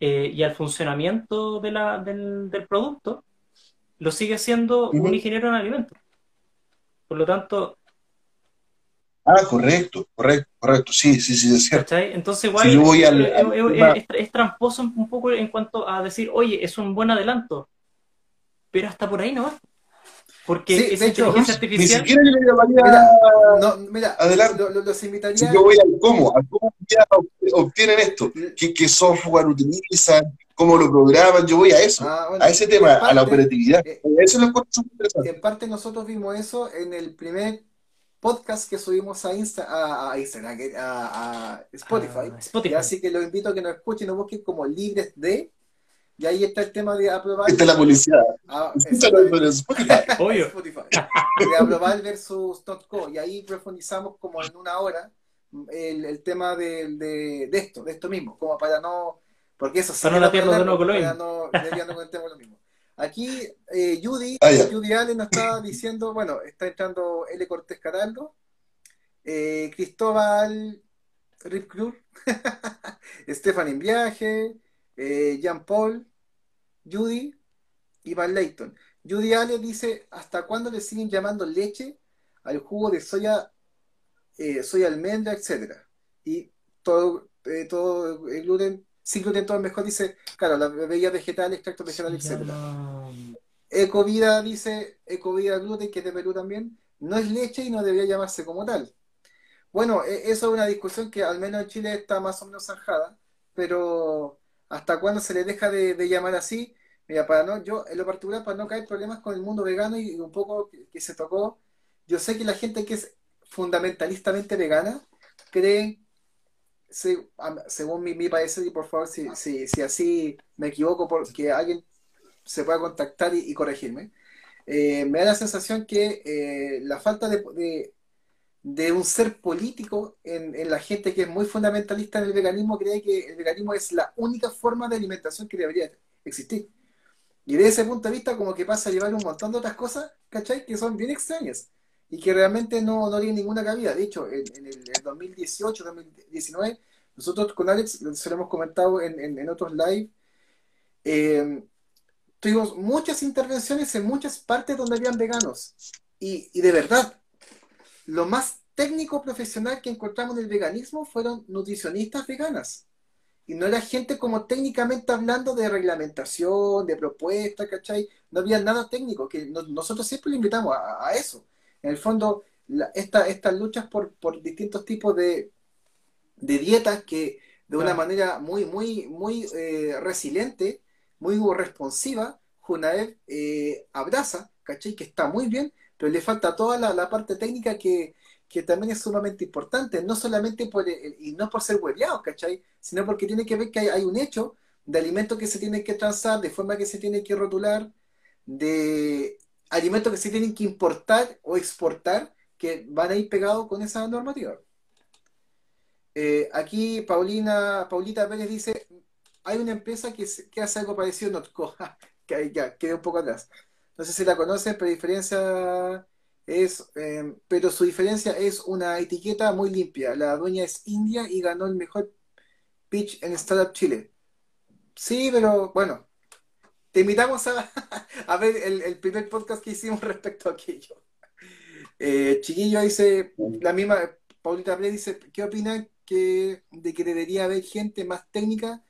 eh, y al funcionamiento de la, del, producto, lo sigue siendo un ingeniero en alimentos. Por lo tanto... Ah, correcto, correcto, correcto, sí, sí, sí, es cierto. Entonces igual es, es, tramposo un poco en cuanto a decir, oye, es un buen adelanto, pero hasta por ahí no va. Porque sí, esa inteligencia artificial. Ni siquiera yo le llamaría. Mira, no, mira adelante. Lo, los invitaría. Si yo voy al cómo, al cómo ya obtienen esto, ¿Qué, qué, software utilizan, cómo lo programan, yo voy a eso, ah, a ese tema, a la operatividad. Eh, eso lo encuentro súper interesante. En parte nosotros vimos eso en el primer podcast que subimos a, Insta, a, a, Instagram, a, a Spotify. Ah, Spotify. Así que los invito a que nos escuchen y nos busquen como libres de y ahí está el tema de aprobar. Esta es la publicidad. Ah, Obvio. De aprobar versus .co. Y ahí profundizamos como en una hora el, el tema de, de, de, esto, de esto mismo, como para no. Porque eso sí. Para no la pierdo de nuevo Para no con el tema lo mismo. Aquí eh, Judy, ah, Judy Allen nos está diciendo, bueno, está entrando L. Cortés Caraldo, eh, Cristóbal Rip Estefan en viaje, eh, Jean Paul, Judy y Van Leighton. Judy Ale dice, ¿hasta cuándo le siguen llamando leche al jugo de soya, soya almendra, etcétera? Y todo, todo el gluten, gluten todo mejor, dice, claro, las bebidas vegetales, extractos vegetales, etcétera. Ecovida dice, Ecovida gluten, que es de Perú también, no es leche y no debería llamarse como tal. Bueno, e, eso es una discusión que al menos en Chile está más o menos zanjada, pero ¿hasta cuándo se le deja de llamar así? Mira, para no, yo en lo particular, para no caer problemas con el mundo vegano y, un poco que, se tocó, yo sé que la gente que es fundamentalistamente vegana cree, según mi, mi parecer, y por favor, si, si, si, así me equivoco, porque alguien se pueda contactar y, corregirme, eh, me da la sensación que eh, la falta de, de, un ser político en, en, la gente que es muy fundamentalista en el veganismo cree que el veganismo es la única forma de alimentación que debería existir. Y desde ese punto de vista, como que pasa a llevar un montón de otras cosas, ¿cachai? Que son bien extrañas. Y que realmente no, no tienen ninguna cabida. De hecho, en, el, 2018, 2019, nosotros con Alex, se lo hemos comentado en, otros live, eh, tuvimos muchas intervenciones en muchas partes donde habían veganos. Y, y de verdad, lo más técnico profesional que encontramos en el veganismo fueron nutricionistas veganas. Y no era gente como técnicamente hablando de reglamentación, de propuesta, ¿cachai? No había nada técnico, que nosotros siempre le invitamos a, eso. En el fondo, estas luchas por, distintos tipos de, dietas que de una manera muy, muy, muy eh, resiliente, muy responsiva, Junaev eh, abraza, ¿cachai? Que está muy bien, pero le falta toda la parte técnica que, que también es sumamente importante, no solamente por, y no por ser hueveados, ¿cachai? Sino porque tiene que ver que hay, un hecho de alimentos que se tienen que transar, de forma que se tiene que rotular, de alimentos que se tienen que importar o exportar, que van a ir pegados con esa normativa. Eh, aquí Paulina, Paulita Pérez dice, hay una empresa que, que hace algo parecido a Notco, que ya, quedé un poco atrás. No sé si la conocen, pero diferencia es, em, pero su diferencia es una etiqueta muy limpia. La dueña es india y ganó el mejor pitch en Startup Chile. Sí, pero bueno, te invitamos a, a ver el, primer podcast que hicimos respecto a aquello. Eh, Chiquillo dice, la misma, Paulita Ple dice, ¿qué opina que, de que debería haber gente más técnica,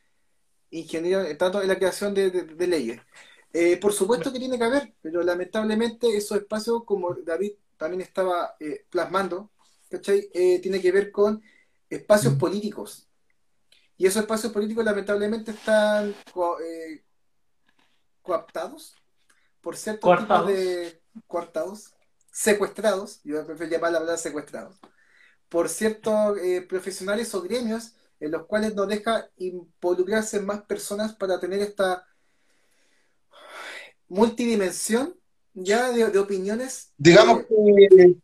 ingeniero, tanto en la creación de leyes? Eh, por supuesto que tiene que haber, pero lamentablemente esos espacios, como David también estaba eh, plasmando, ¿cachai? Eh, tiene que ver con espacios mm. políticos. Y esos espacios políticos lamentablemente están coaptados por ciertos tipos de coartados, secuestrados, yo prefiero llamar la palabra secuestrados, por ciertos profesionales o gremios en los cuales no deja involucrarse más personas para tener esta multidimensión ya de, opiniones. Digamos que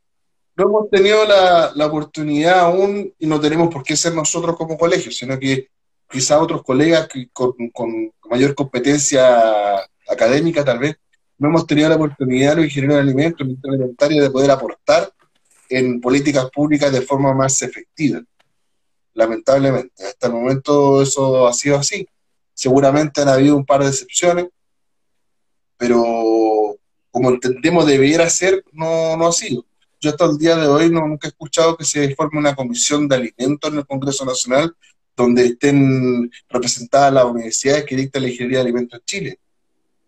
no hemos tenido la, oportunidad aún y no tenemos por qué ser nosotros como colegio, sino que quizá otros colegas con, mayor competencia académica tal vez no hemos tenido la oportunidad, los ingenieros de alimentos, alimentarios, de poder aportar en políticas públicas de forma más efectiva. Lamentablemente, hasta el momento eso ha sido así. Seguramente han habido un par de excepciones, pero como entendemos debiera ser, no, no ha sido. Yo hasta el día de hoy no, nunca he escuchado que se forme una comisión de alimentos en el Congreso Nacional donde estén representadas las universidades que dictan la ingeniería de alimentos en Chile.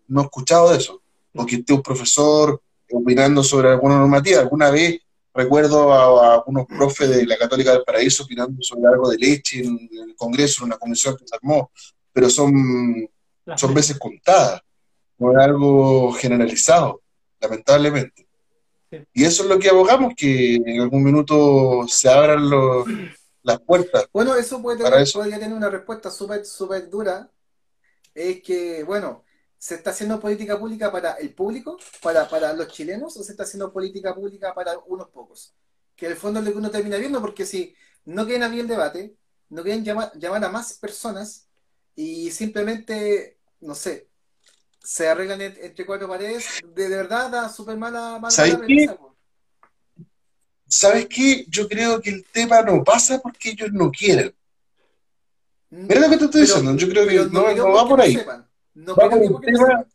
No he escuchado de eso. O que esté un profesor opinando sobre alguna normativa. Alguna vez recuerdo a, algunos profes de la Católica del Paraíso opinando sobre algo de leche en, el Congreso, en una comisión que se armó, pero son, son veces contadas no es algo generalizado, lamentablemente. Y eso es lo que abogamos, que en algún minuto se abran las puertas. Bueno, eso puede tener, podría tener una respuesta súper súper dura. Es que, bueno, ¿se está haciendo política pública para el público, para, para los chilenos, o se está haciendo política pública para unos pocos? Que en el fondo es lo que uno termina viendo, porque si no quieren abrir el debate, no quieren llamar, llamar a más personas y simplemente, no sé, se arreglan entre cuatro paredes, de, verdad da súper mala, mala ¿Sabes qué? ¿Sabes qué? Yo creo que el tema no pasa porque ellos no quieren. Mira lo que te estoy diciendo, yo creo que no, va por ahí. No por el tema,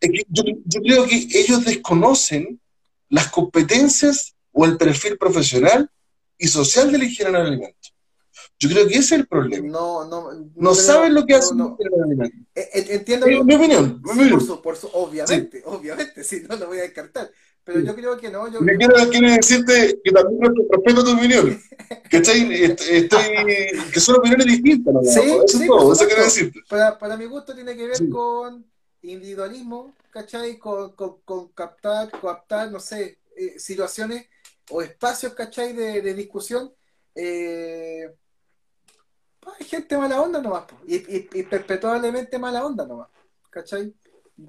yo, yo creo que ellos desconocen las competencias o el perfil profesional y social del ingeniero de alimentos. Yo creo que ese es el problema. No, no, no, saben lo que hacen no, eh, eh, Entiendo. Eh, mi opinión. Por, su, obviamente, obviamente, sí, no lo voy a descartar. Pero yo creo que no. Yo, Me quiero, quiero, decirte que también respeto tu opinión. ¿Cachai? Estoy, que son opiniones distintas. ¿no? Sí, eso sí, todo, eso quiero decirte. Para, para mi gusto tiene que ver con individualismo, ¿cachai? Con, con, con captar, coaptar, no sé, situaciones o espacios, ¿cachai? De, de discusión. Eh, hay gente mala onda nomás, y, y, perpetuablemente mala onda nomás, ¿cachai?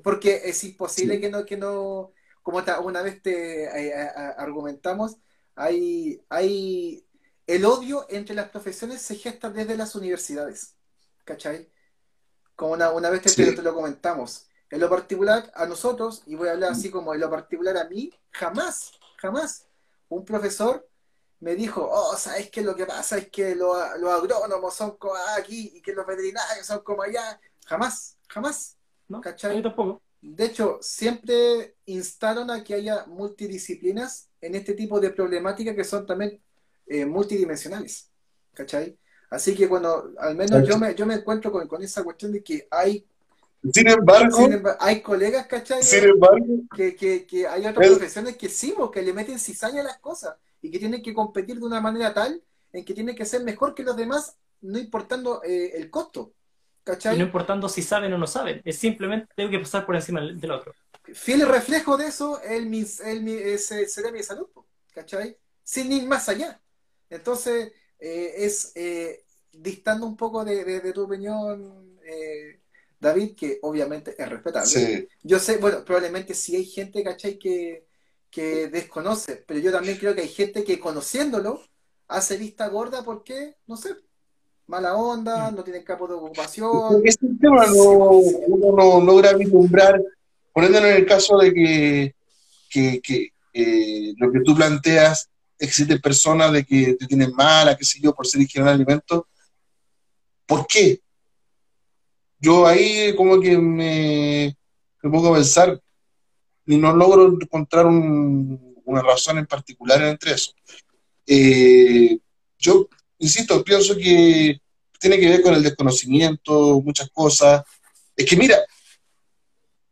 Porque es imposible que no, que no, como una vez te eh, argumentamos, hay, hay el odio entre las profesiones se gesta desde las universidades, ¿cachai? Como una, una vez te, te, lo comentamos. En lo particular, a nosotros, y voy a hablar así como en lo particular a mí, jamás, jamás un profesor me dijo, oh, ¿sabes qué? Lo que pasa es que los, agrónomos son como aquí y que los veterinarios son como allá. Jamás, jamás. ¿No? ¿Cachai? tampoco. De hecho, siempre instaron a que haya multidisciplinas en este tipo de problemáticas que son también eh, multidimensionales. ¿Cachai? Así que cuando, al menos yo me, yo me encuentro con, con esa cuestión de que hay sin embargo, hay colegas, ¿cachai? Sin embargo, que, que, que hay otras profesiones que sí, pues, que le meten cizaña a las cosas y que tienen que competir de una manera tal en que tienen que ser mejor que los demás, no importando eh, el costo. ¿Cachai? Y no importando si saben o no saben, es simplemente tengo que pasar por encima del otro. Fiel reflejo de eso el, el, es, sería mi salud, ¿cachai? Sin ir más allá. Entonces, eh, es eh, distando un poco de, de tu opinión, eh, David, que obviamente es respetable. Yo sé, bueno, probablemente sí hay gente, ¿cachai? Que, que desconoce, pero yo también creo que hay gente que conociéndolo hace vista gorda porque, no sé, mala onda, mm. no tiene campo de ocupación. Este tema no, uno no logra vislumbrar, poniéndolo en el caso de que, que, eh, lo que tú planteas, existen personas de que te tienen mala, qué sé yo, por ser ingeniero de alimentos. ¿Por qué? yo ahí como que me, pongo a pensar y no logro encontrar una razón en particular entre eso. Eh, yo, insisto, pienso que tiene que ver con el desconocimiento, muchas cosas. Es que mira,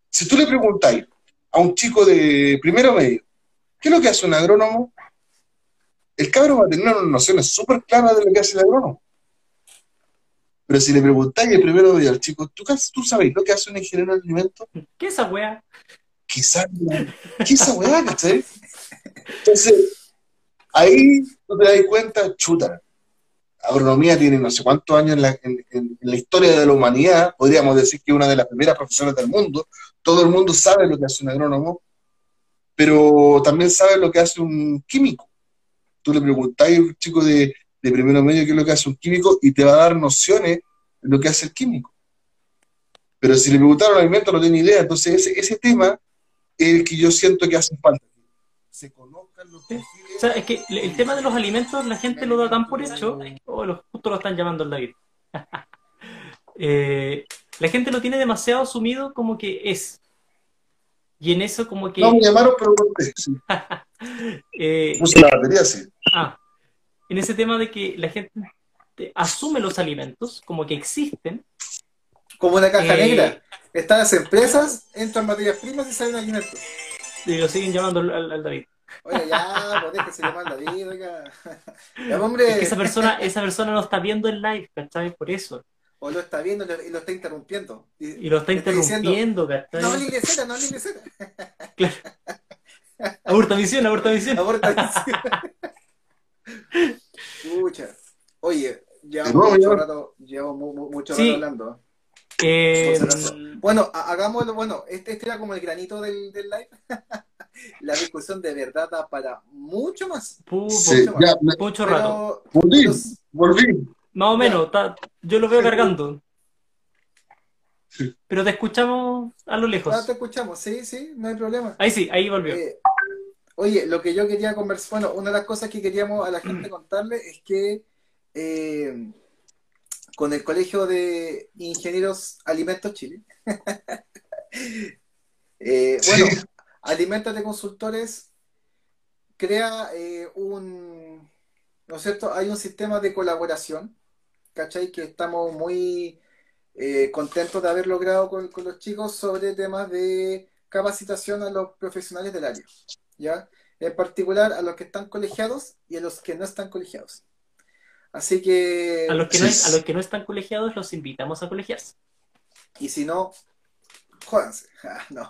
si tú le preguntáis a un chico de primero medio, ¿qué es lo que hace un agrónomo? El cabrón va a tener unas nociones súper claras de lo que hace el agrónomo. Pero si le preguntáis el primero día al chico, ¿tú, ¿tú sabes lo que hace un ingeniero de alimentos? ¿Qué es esa weá? Quizás, ¿qué es esa weá, cachai? Entonces, ahí tú te das cuenta, chuta, agronomía tiene no sé cuántos años en la, en, la, historia de la humanidad, podríamos decir que es una de las primeras profesiones del mundo, todo el mundo sabe lo que hace un agrónomo, pero también sabe lo que hace un químico. Tú le preguntáis a un chico de de primero medio qué es lo que hace un químico y te va a dar nociones de lo que hace el químico. Pero si le preguntaron al alimento no tiene idea. Entonces ese, ese tema es el que yo siento que hace falta. Se conozcan los O sea, es que el tema de los alimentos la gente lo da tan por hecho, o oh, justo lo están llamando el David. Eh, la gente lo tiene demasiado asumido como que es. Y en eso como que... No, me llamaron, pero eh, Puse la batería, sí. Ah, en ese tema de que la gente asume los alimentos como que existen. Como una caja eh, negra. Están las empresas, entran materias primas y salen alimentos. Y lo siguen llamando al, David. Oye, ya, pues que se llama al David, oiga. Ya, hombre. Es que esa persona, esa persona no está viendo el live, ¿cachai? Por eso. O lo está viendo y lo está interrumpiendo. Y, lo está interrumpiendo, ¿cachai? No le Z, no le Z. Claro. Aborta misión, aborta misión. Aborta misión. Escucha. Oye, llevamos mucho rato, mucho rato hablando. Eh, bueno, hagámoslo, bueno, este, este, era como el granito del, del live. la discusión de verdad da para mucho más. mucho, rato. Volví, Más o menos, yo lo veo cargando. Pero te escuchamos a lo lejos. Ah, te escuchamos, sí, sí, no hay problema. Ahí sí, ahí volvió. Eh, Oye, lo que yo quería conversar, bueno, una de las cosas que queríamos a la gente contarle es que eh, con el Colegio de Ingenieros Alimentos Chile, eh, bueno, Alimentos de Consultores crea eh, un, ¿no es cierto? Hay un sistema de colaboración, ¿cachai? Que estamos muy contentos de haber logrado con, con los chicos sobre temas de capacitación a los profesionales del área. ¿ya? En particular a los que están colegiados y a los que no están colegiados. Así que... A los que, no, a los que no están colegiados los invitamos a colegiarse. Y si no, jódanse. Ah, no.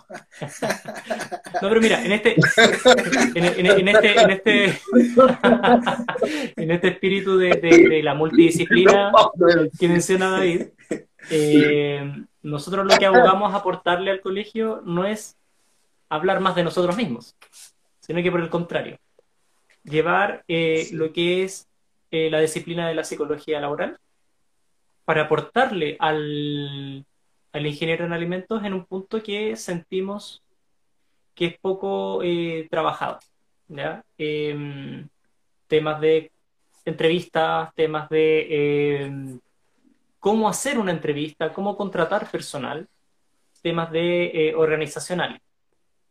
no, pero mira, en este, en, este, en este, en este espíritu de, de, la multidisciplina que menciona David, eh, nosotros lo que abogamos a aportarle al colegio no es hablar más de nosotros mismos, sino que por el contrario, llevar eh, lo que es eh, la disciplina de la psicología laboral para aportarle al, ingeniero en alimentos en un punto que sentimos que es poco eh, trabajado. Em, temas de entrevistas, temas de em, cómo hacer una entrevista, cómo contratar personal, temas de eh, organizacionales.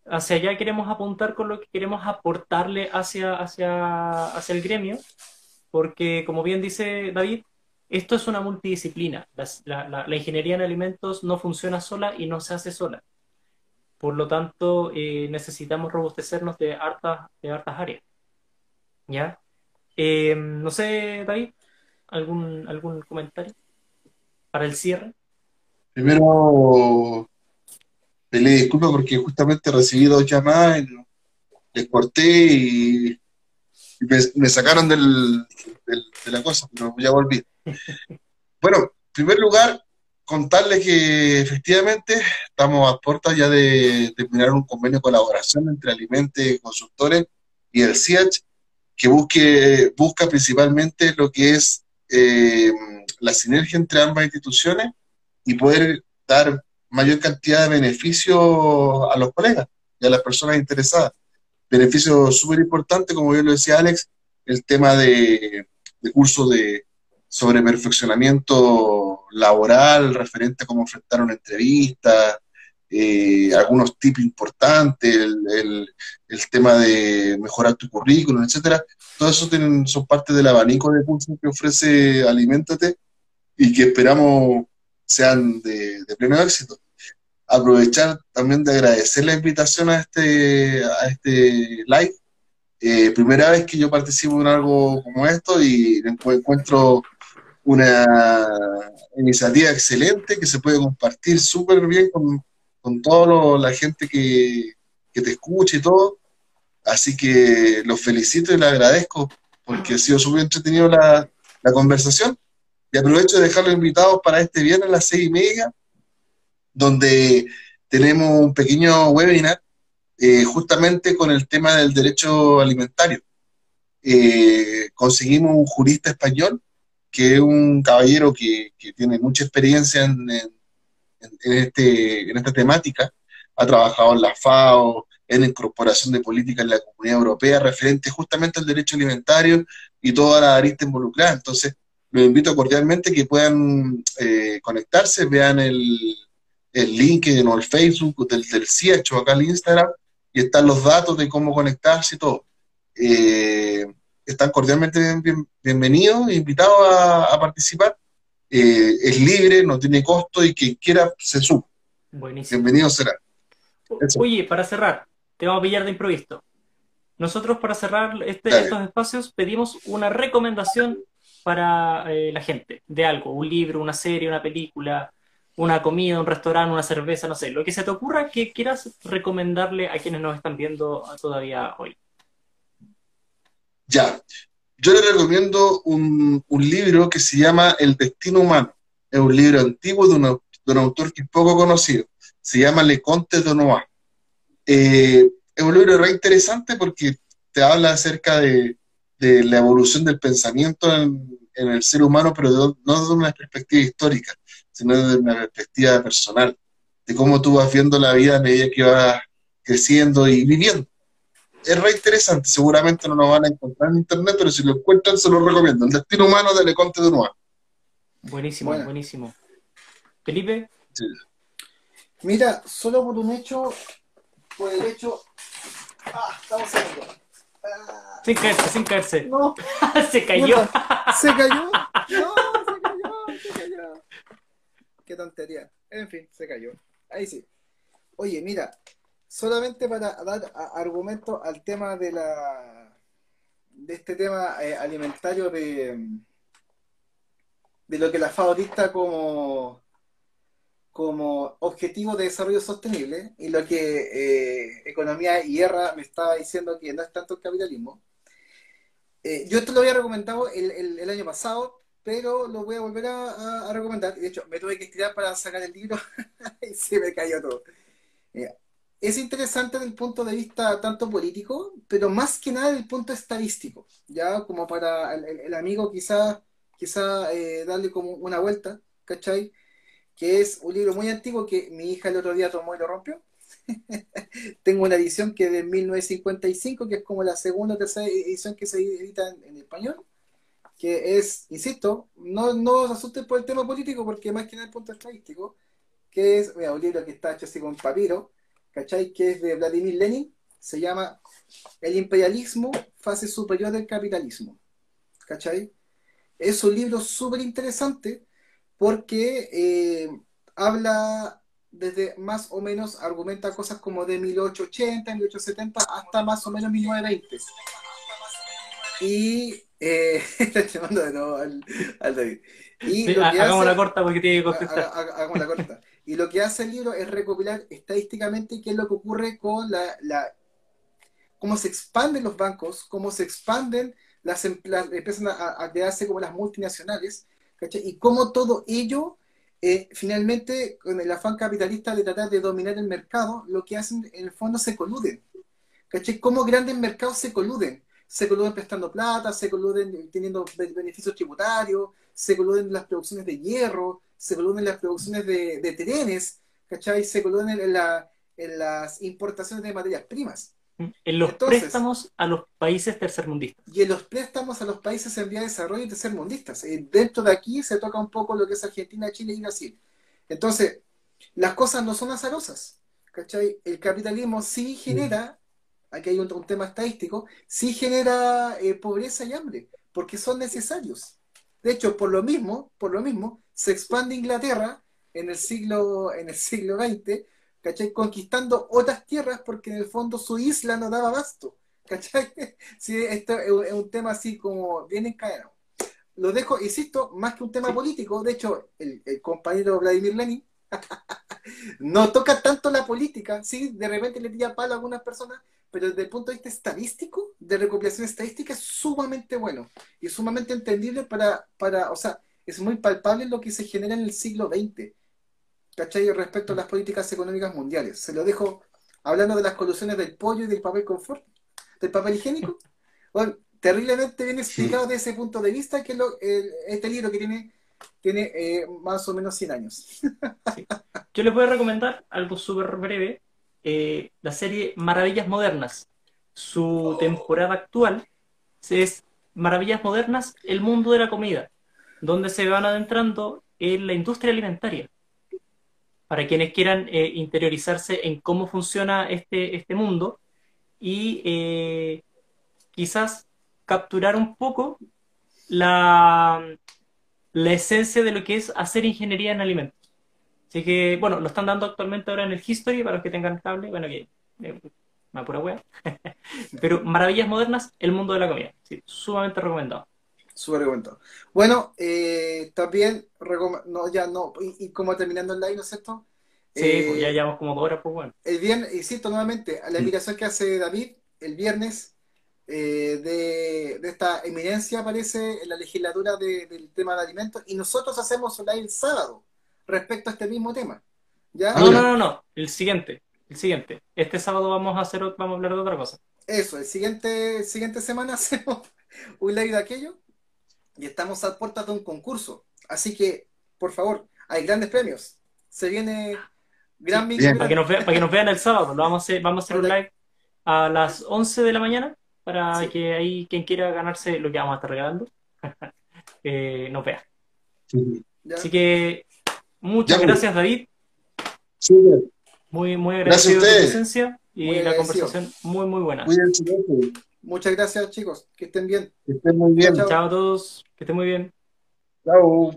Hacia allá queremos apuntar con lo que queremos aportarle hacia, hacia, hacia el gremio, porque como bien dice David, esto es una multidisciplina. La, ingeniería en alimentos no funciona sola y no se hace sola. Por lo tanto, eh, necesitamos robustecernos de hartas, de hartas áreas. ¿Ya? Eh, no sé, David, ¿algún, ¿algún comentario para el cierre? Primero, le disculpo porque justamente recibí dos llamadas, les corté y, me, sacaron del, de la cosa, pero ya volví. Bueno, en primer lugar, contarles que efectivamente estamos a puertas ya de terminar un convenio de colaboración entre Alimente Consultores y el CIACH, que busque, busca principalmente lo que es eh, la sinergia entre ambas instituciones y poder dar mayor cantidad de beneficios a los colegas y a las personas interesadas. Beneficios súper importantes, como bien lo decía Alex, el tema de, de cursos de, sobre perfeccionamiento laboral, referente a cómo enfrentar una entrevista, eh, algunos tips importantes, el, tema de mejorar tu currículum, etcétera. Todo eso tienen, son parte del abanico de cursos que ofrece Alimentate y que esperamos sean de, pleno éxito. Aprovechar también de agradecer la invitación a este, a este live. Eh, primera vez que yo participo en algo como esto y encuentro una iniciativa excelente que se puede compartir súper bien con, con toda la gente que, que, te escucha y todo. Así que los felicito y les agradezco porque ha sido súper entretenido la, la, conversación. Y aprovecho de dejarlos invitados para este viernes a las seis y media, donde tenemos un pequeño webinar eh, justamente con el tema del derecho alimentario. Eh, conseguimos un jurista español que es un caballero que, tiene mucha experiencia en, este, en esta temática, ha trabajado en la FAO, en incorporación de políticas en la Comunidad Europea referente justamente al derecho alimentario y toda la arista involucrada. Entonces, los invito cordialmente que puedan eh, conectarse, vean el, el link en el Facebook del, del CIECHO, acá en Instagram, y están los datos de cómo conectarse y todo. Eh, están cordialmente bienvenidos e invitados a, participar. Eh, es libre, no tiene costo y quien quiera se sube. Buenísimo. Bienvenido será. Oye, para cerrar, te vamos a pillar de improviso. Nosotros para cerrar este, estos espacios pedimos una recomendación para eh, la gente de algo, un libro, una serie, una película, una comida, un restaurante, una cerveza, no sé, lo que se te ocurra que quieras recomendarle a quienes nos están viendo todavía hoy. Ya, yo le recomiendo un, libro que se llama El Destino Humano. Es un libro antiguo de, un autor que es poco conocido. Se llama Le Conte de Noir. Eh, es un libro re interesante porque te habla acerca de, la evolución del pensamiento en, el ser humano, pero no desde una perspectiva histórica, sino desde una perspectiva personal, de cómo tú vas viendo la vida a medida que vas creciendo y viviendo es re interesante. Seguramente no lo van a encontrar en internet, pero si lo encuentran, se lo recomiendo. El destino humano de Leconte de Noir. Buenísimo, buenísimo. Felipe. Mira, solo por un hecho, por el hecho. Ah, estamos saliendo. Ah. Sin caerse, sin caerse. No. se cayó. Se cayó. No, se cayó, se cayó. Qué tontería. En fin, se cayó. Ahí sí. Oye, mira, solamente para dar argumento al tema de la de este tema eh, alimentario de de lo que la FAO como como objetivo de desarrollo sostenible y lo que eh, Economía y Guerra me estaba diciendo que no es tanto el capitalismo. Eh, yo esto lo había recomendado el, el, año pasado, pero lo voy a volver a, recomendar. De hecho, me tuve que estirar para sacar el libro y se me cayó todo es interesante desde el punto de vista tanto político, pero más que nada desde el punto estadístico, ya como para el, amigo quizá, quizá eh, darle como una vuelta, ¿cachai? Que es un libro muy antiguo que mi hija el otro día tomó y lo rompió. Tengo una edición que es de 1955, que es como la segunda o tercera edición que se edita en, español, que es, insisto, no, no os asusten por el tema político, porque más que nada el punto estadístico, que es un libro que está hecho así con papiro, ¿cachai? Que es de Vladimir Lenin, se llama El imperialismo, fase superior del capitalismo, ¿cachai? Es un libro súper interesante porque eh, habla desde más o menos, argumenta cosas como de 1880, 1870 hasta más o menos 1920. Y eh, llamando de nuevo al, David. Y hagamos la corta porque tiene que contestar. Hagamos la corta. Y lo que hace el libro es recopilar estadísticamente qué es lo que ocurre con la, la cómo se expanden los bancos, cómo se expanden las, em, empiezan a, a, quedarse como las multinacionales, ¿cachai? Y cómo todo ello, eh, finalmente, con el afán capitalista de tratar de dominar el mercado, lo que hacen en el fondo se coluden, ¿cachai? Cómo grandes mercados se coluden. Se coluden prestando plata, se coluden teniendo beneficios tributarios, se coluden en las producciones de hierro, se coluden en las producciones de, de trenes, ¿cachai? Se coluden en, en las importaciones de materias primas. En los préstamos a los países tercermundistas. Y en los préstamos a los países en vía de desarrollo y tercermundistas. Eh, dentro de aquí se toca un poco lo que es Argentina, Chile y Brasil. Entonces, las cosas no son azarosas. ¿cachai? El capitalismo sí genera, aquí hay un, tema estadístico, sí genera eh, pobreza y hambre, porque son necesarios. De hecho, por lo mismo, por lo mismo, se expande Inglaterra en el siglo, en el siglo XX ¿cachai? Conquistando otras tierras porque en el fondo su isla no daba abasto, ¿cachai? Sí, esto es un tema así como bien encadenado. Lo dejo, insisto, más que un tema político, de hecho, el, compañero Vladimir Lenin no toca tanto la política, sí, de repente le tira palo a algunas personas, pero desde el punto de vista estadístico, de recopilación estadística, es sumamente bueno y sumamente entendible para, para, o sea, es muy palpable lo que se genera en el siglo XX ¿cachai? Respecto a las políticas económicas mundiales. Se lo dejo hablando de las colusiones del pollo y del papel confort, del papel higiénico. Bueno, terriblemente bien explicado desde ese punto de vista, que lo, este libro que tiene, tiene eh, más o menos 100 años. Yo les voy a recomendar algo súper breve, eh, la serie Maravillas Modernas. Su oh. temporada actual es Maravillas Modernas, el mundo de la comida, donde se van adentrando en la industria alimentaria para quienes quieran eh, interiorizarse en cómo funciona este, este mundo y eh, quizás capturar un poco la, la esencia de lo que es hacer ingeniería en alimentos. Así que, bueno, lo están dando actualmente ahora en el History para los que tengan cable, bueno, que eh, una pura wea. Pero Maravillas Modernas, el mundo de la comida. Sí, sumamente recomendado. Súper recomendado. Bueno, eh, también, no, ya no, y, como terminando el live, ¿no es cierto? Sí, pues ya eh, llevamos como dos horas, pues bueno. El viernes, insisto nuevamente, a la invitación que hace David, el viernes, eh, de, esta eminencia aparece en la legislatura del tema de alimentos, y nosotros hacemos un live el sábado respecto a este mismo tema. ¿ya? No, no, no, no, el siguiente, el siguiente. Este sábado vamos a hacer, vamos a hablar de otra cosa. Eso, el siguiente, siguiente semana hacemos un live de aquello y estamos a puertas de un concurso. Así que, por favor, hay grandes premios. Se viene gran Para que, nos vean, para que nos vean el sábado, lo vamos a hacer, vamos a hacer un live a las 11 de la mañana para que ahí quien quiera ganarse lo que vamos a estar regalando eh, nos vea. Así que muchas gracias David. Muy, muy agradecido por tu presencia y la conversación muy, muy buena. Muchas gracias, chicos. Que estén bien. Que estén muy bien. Chao, a todos. Que estén muy bien. Chao.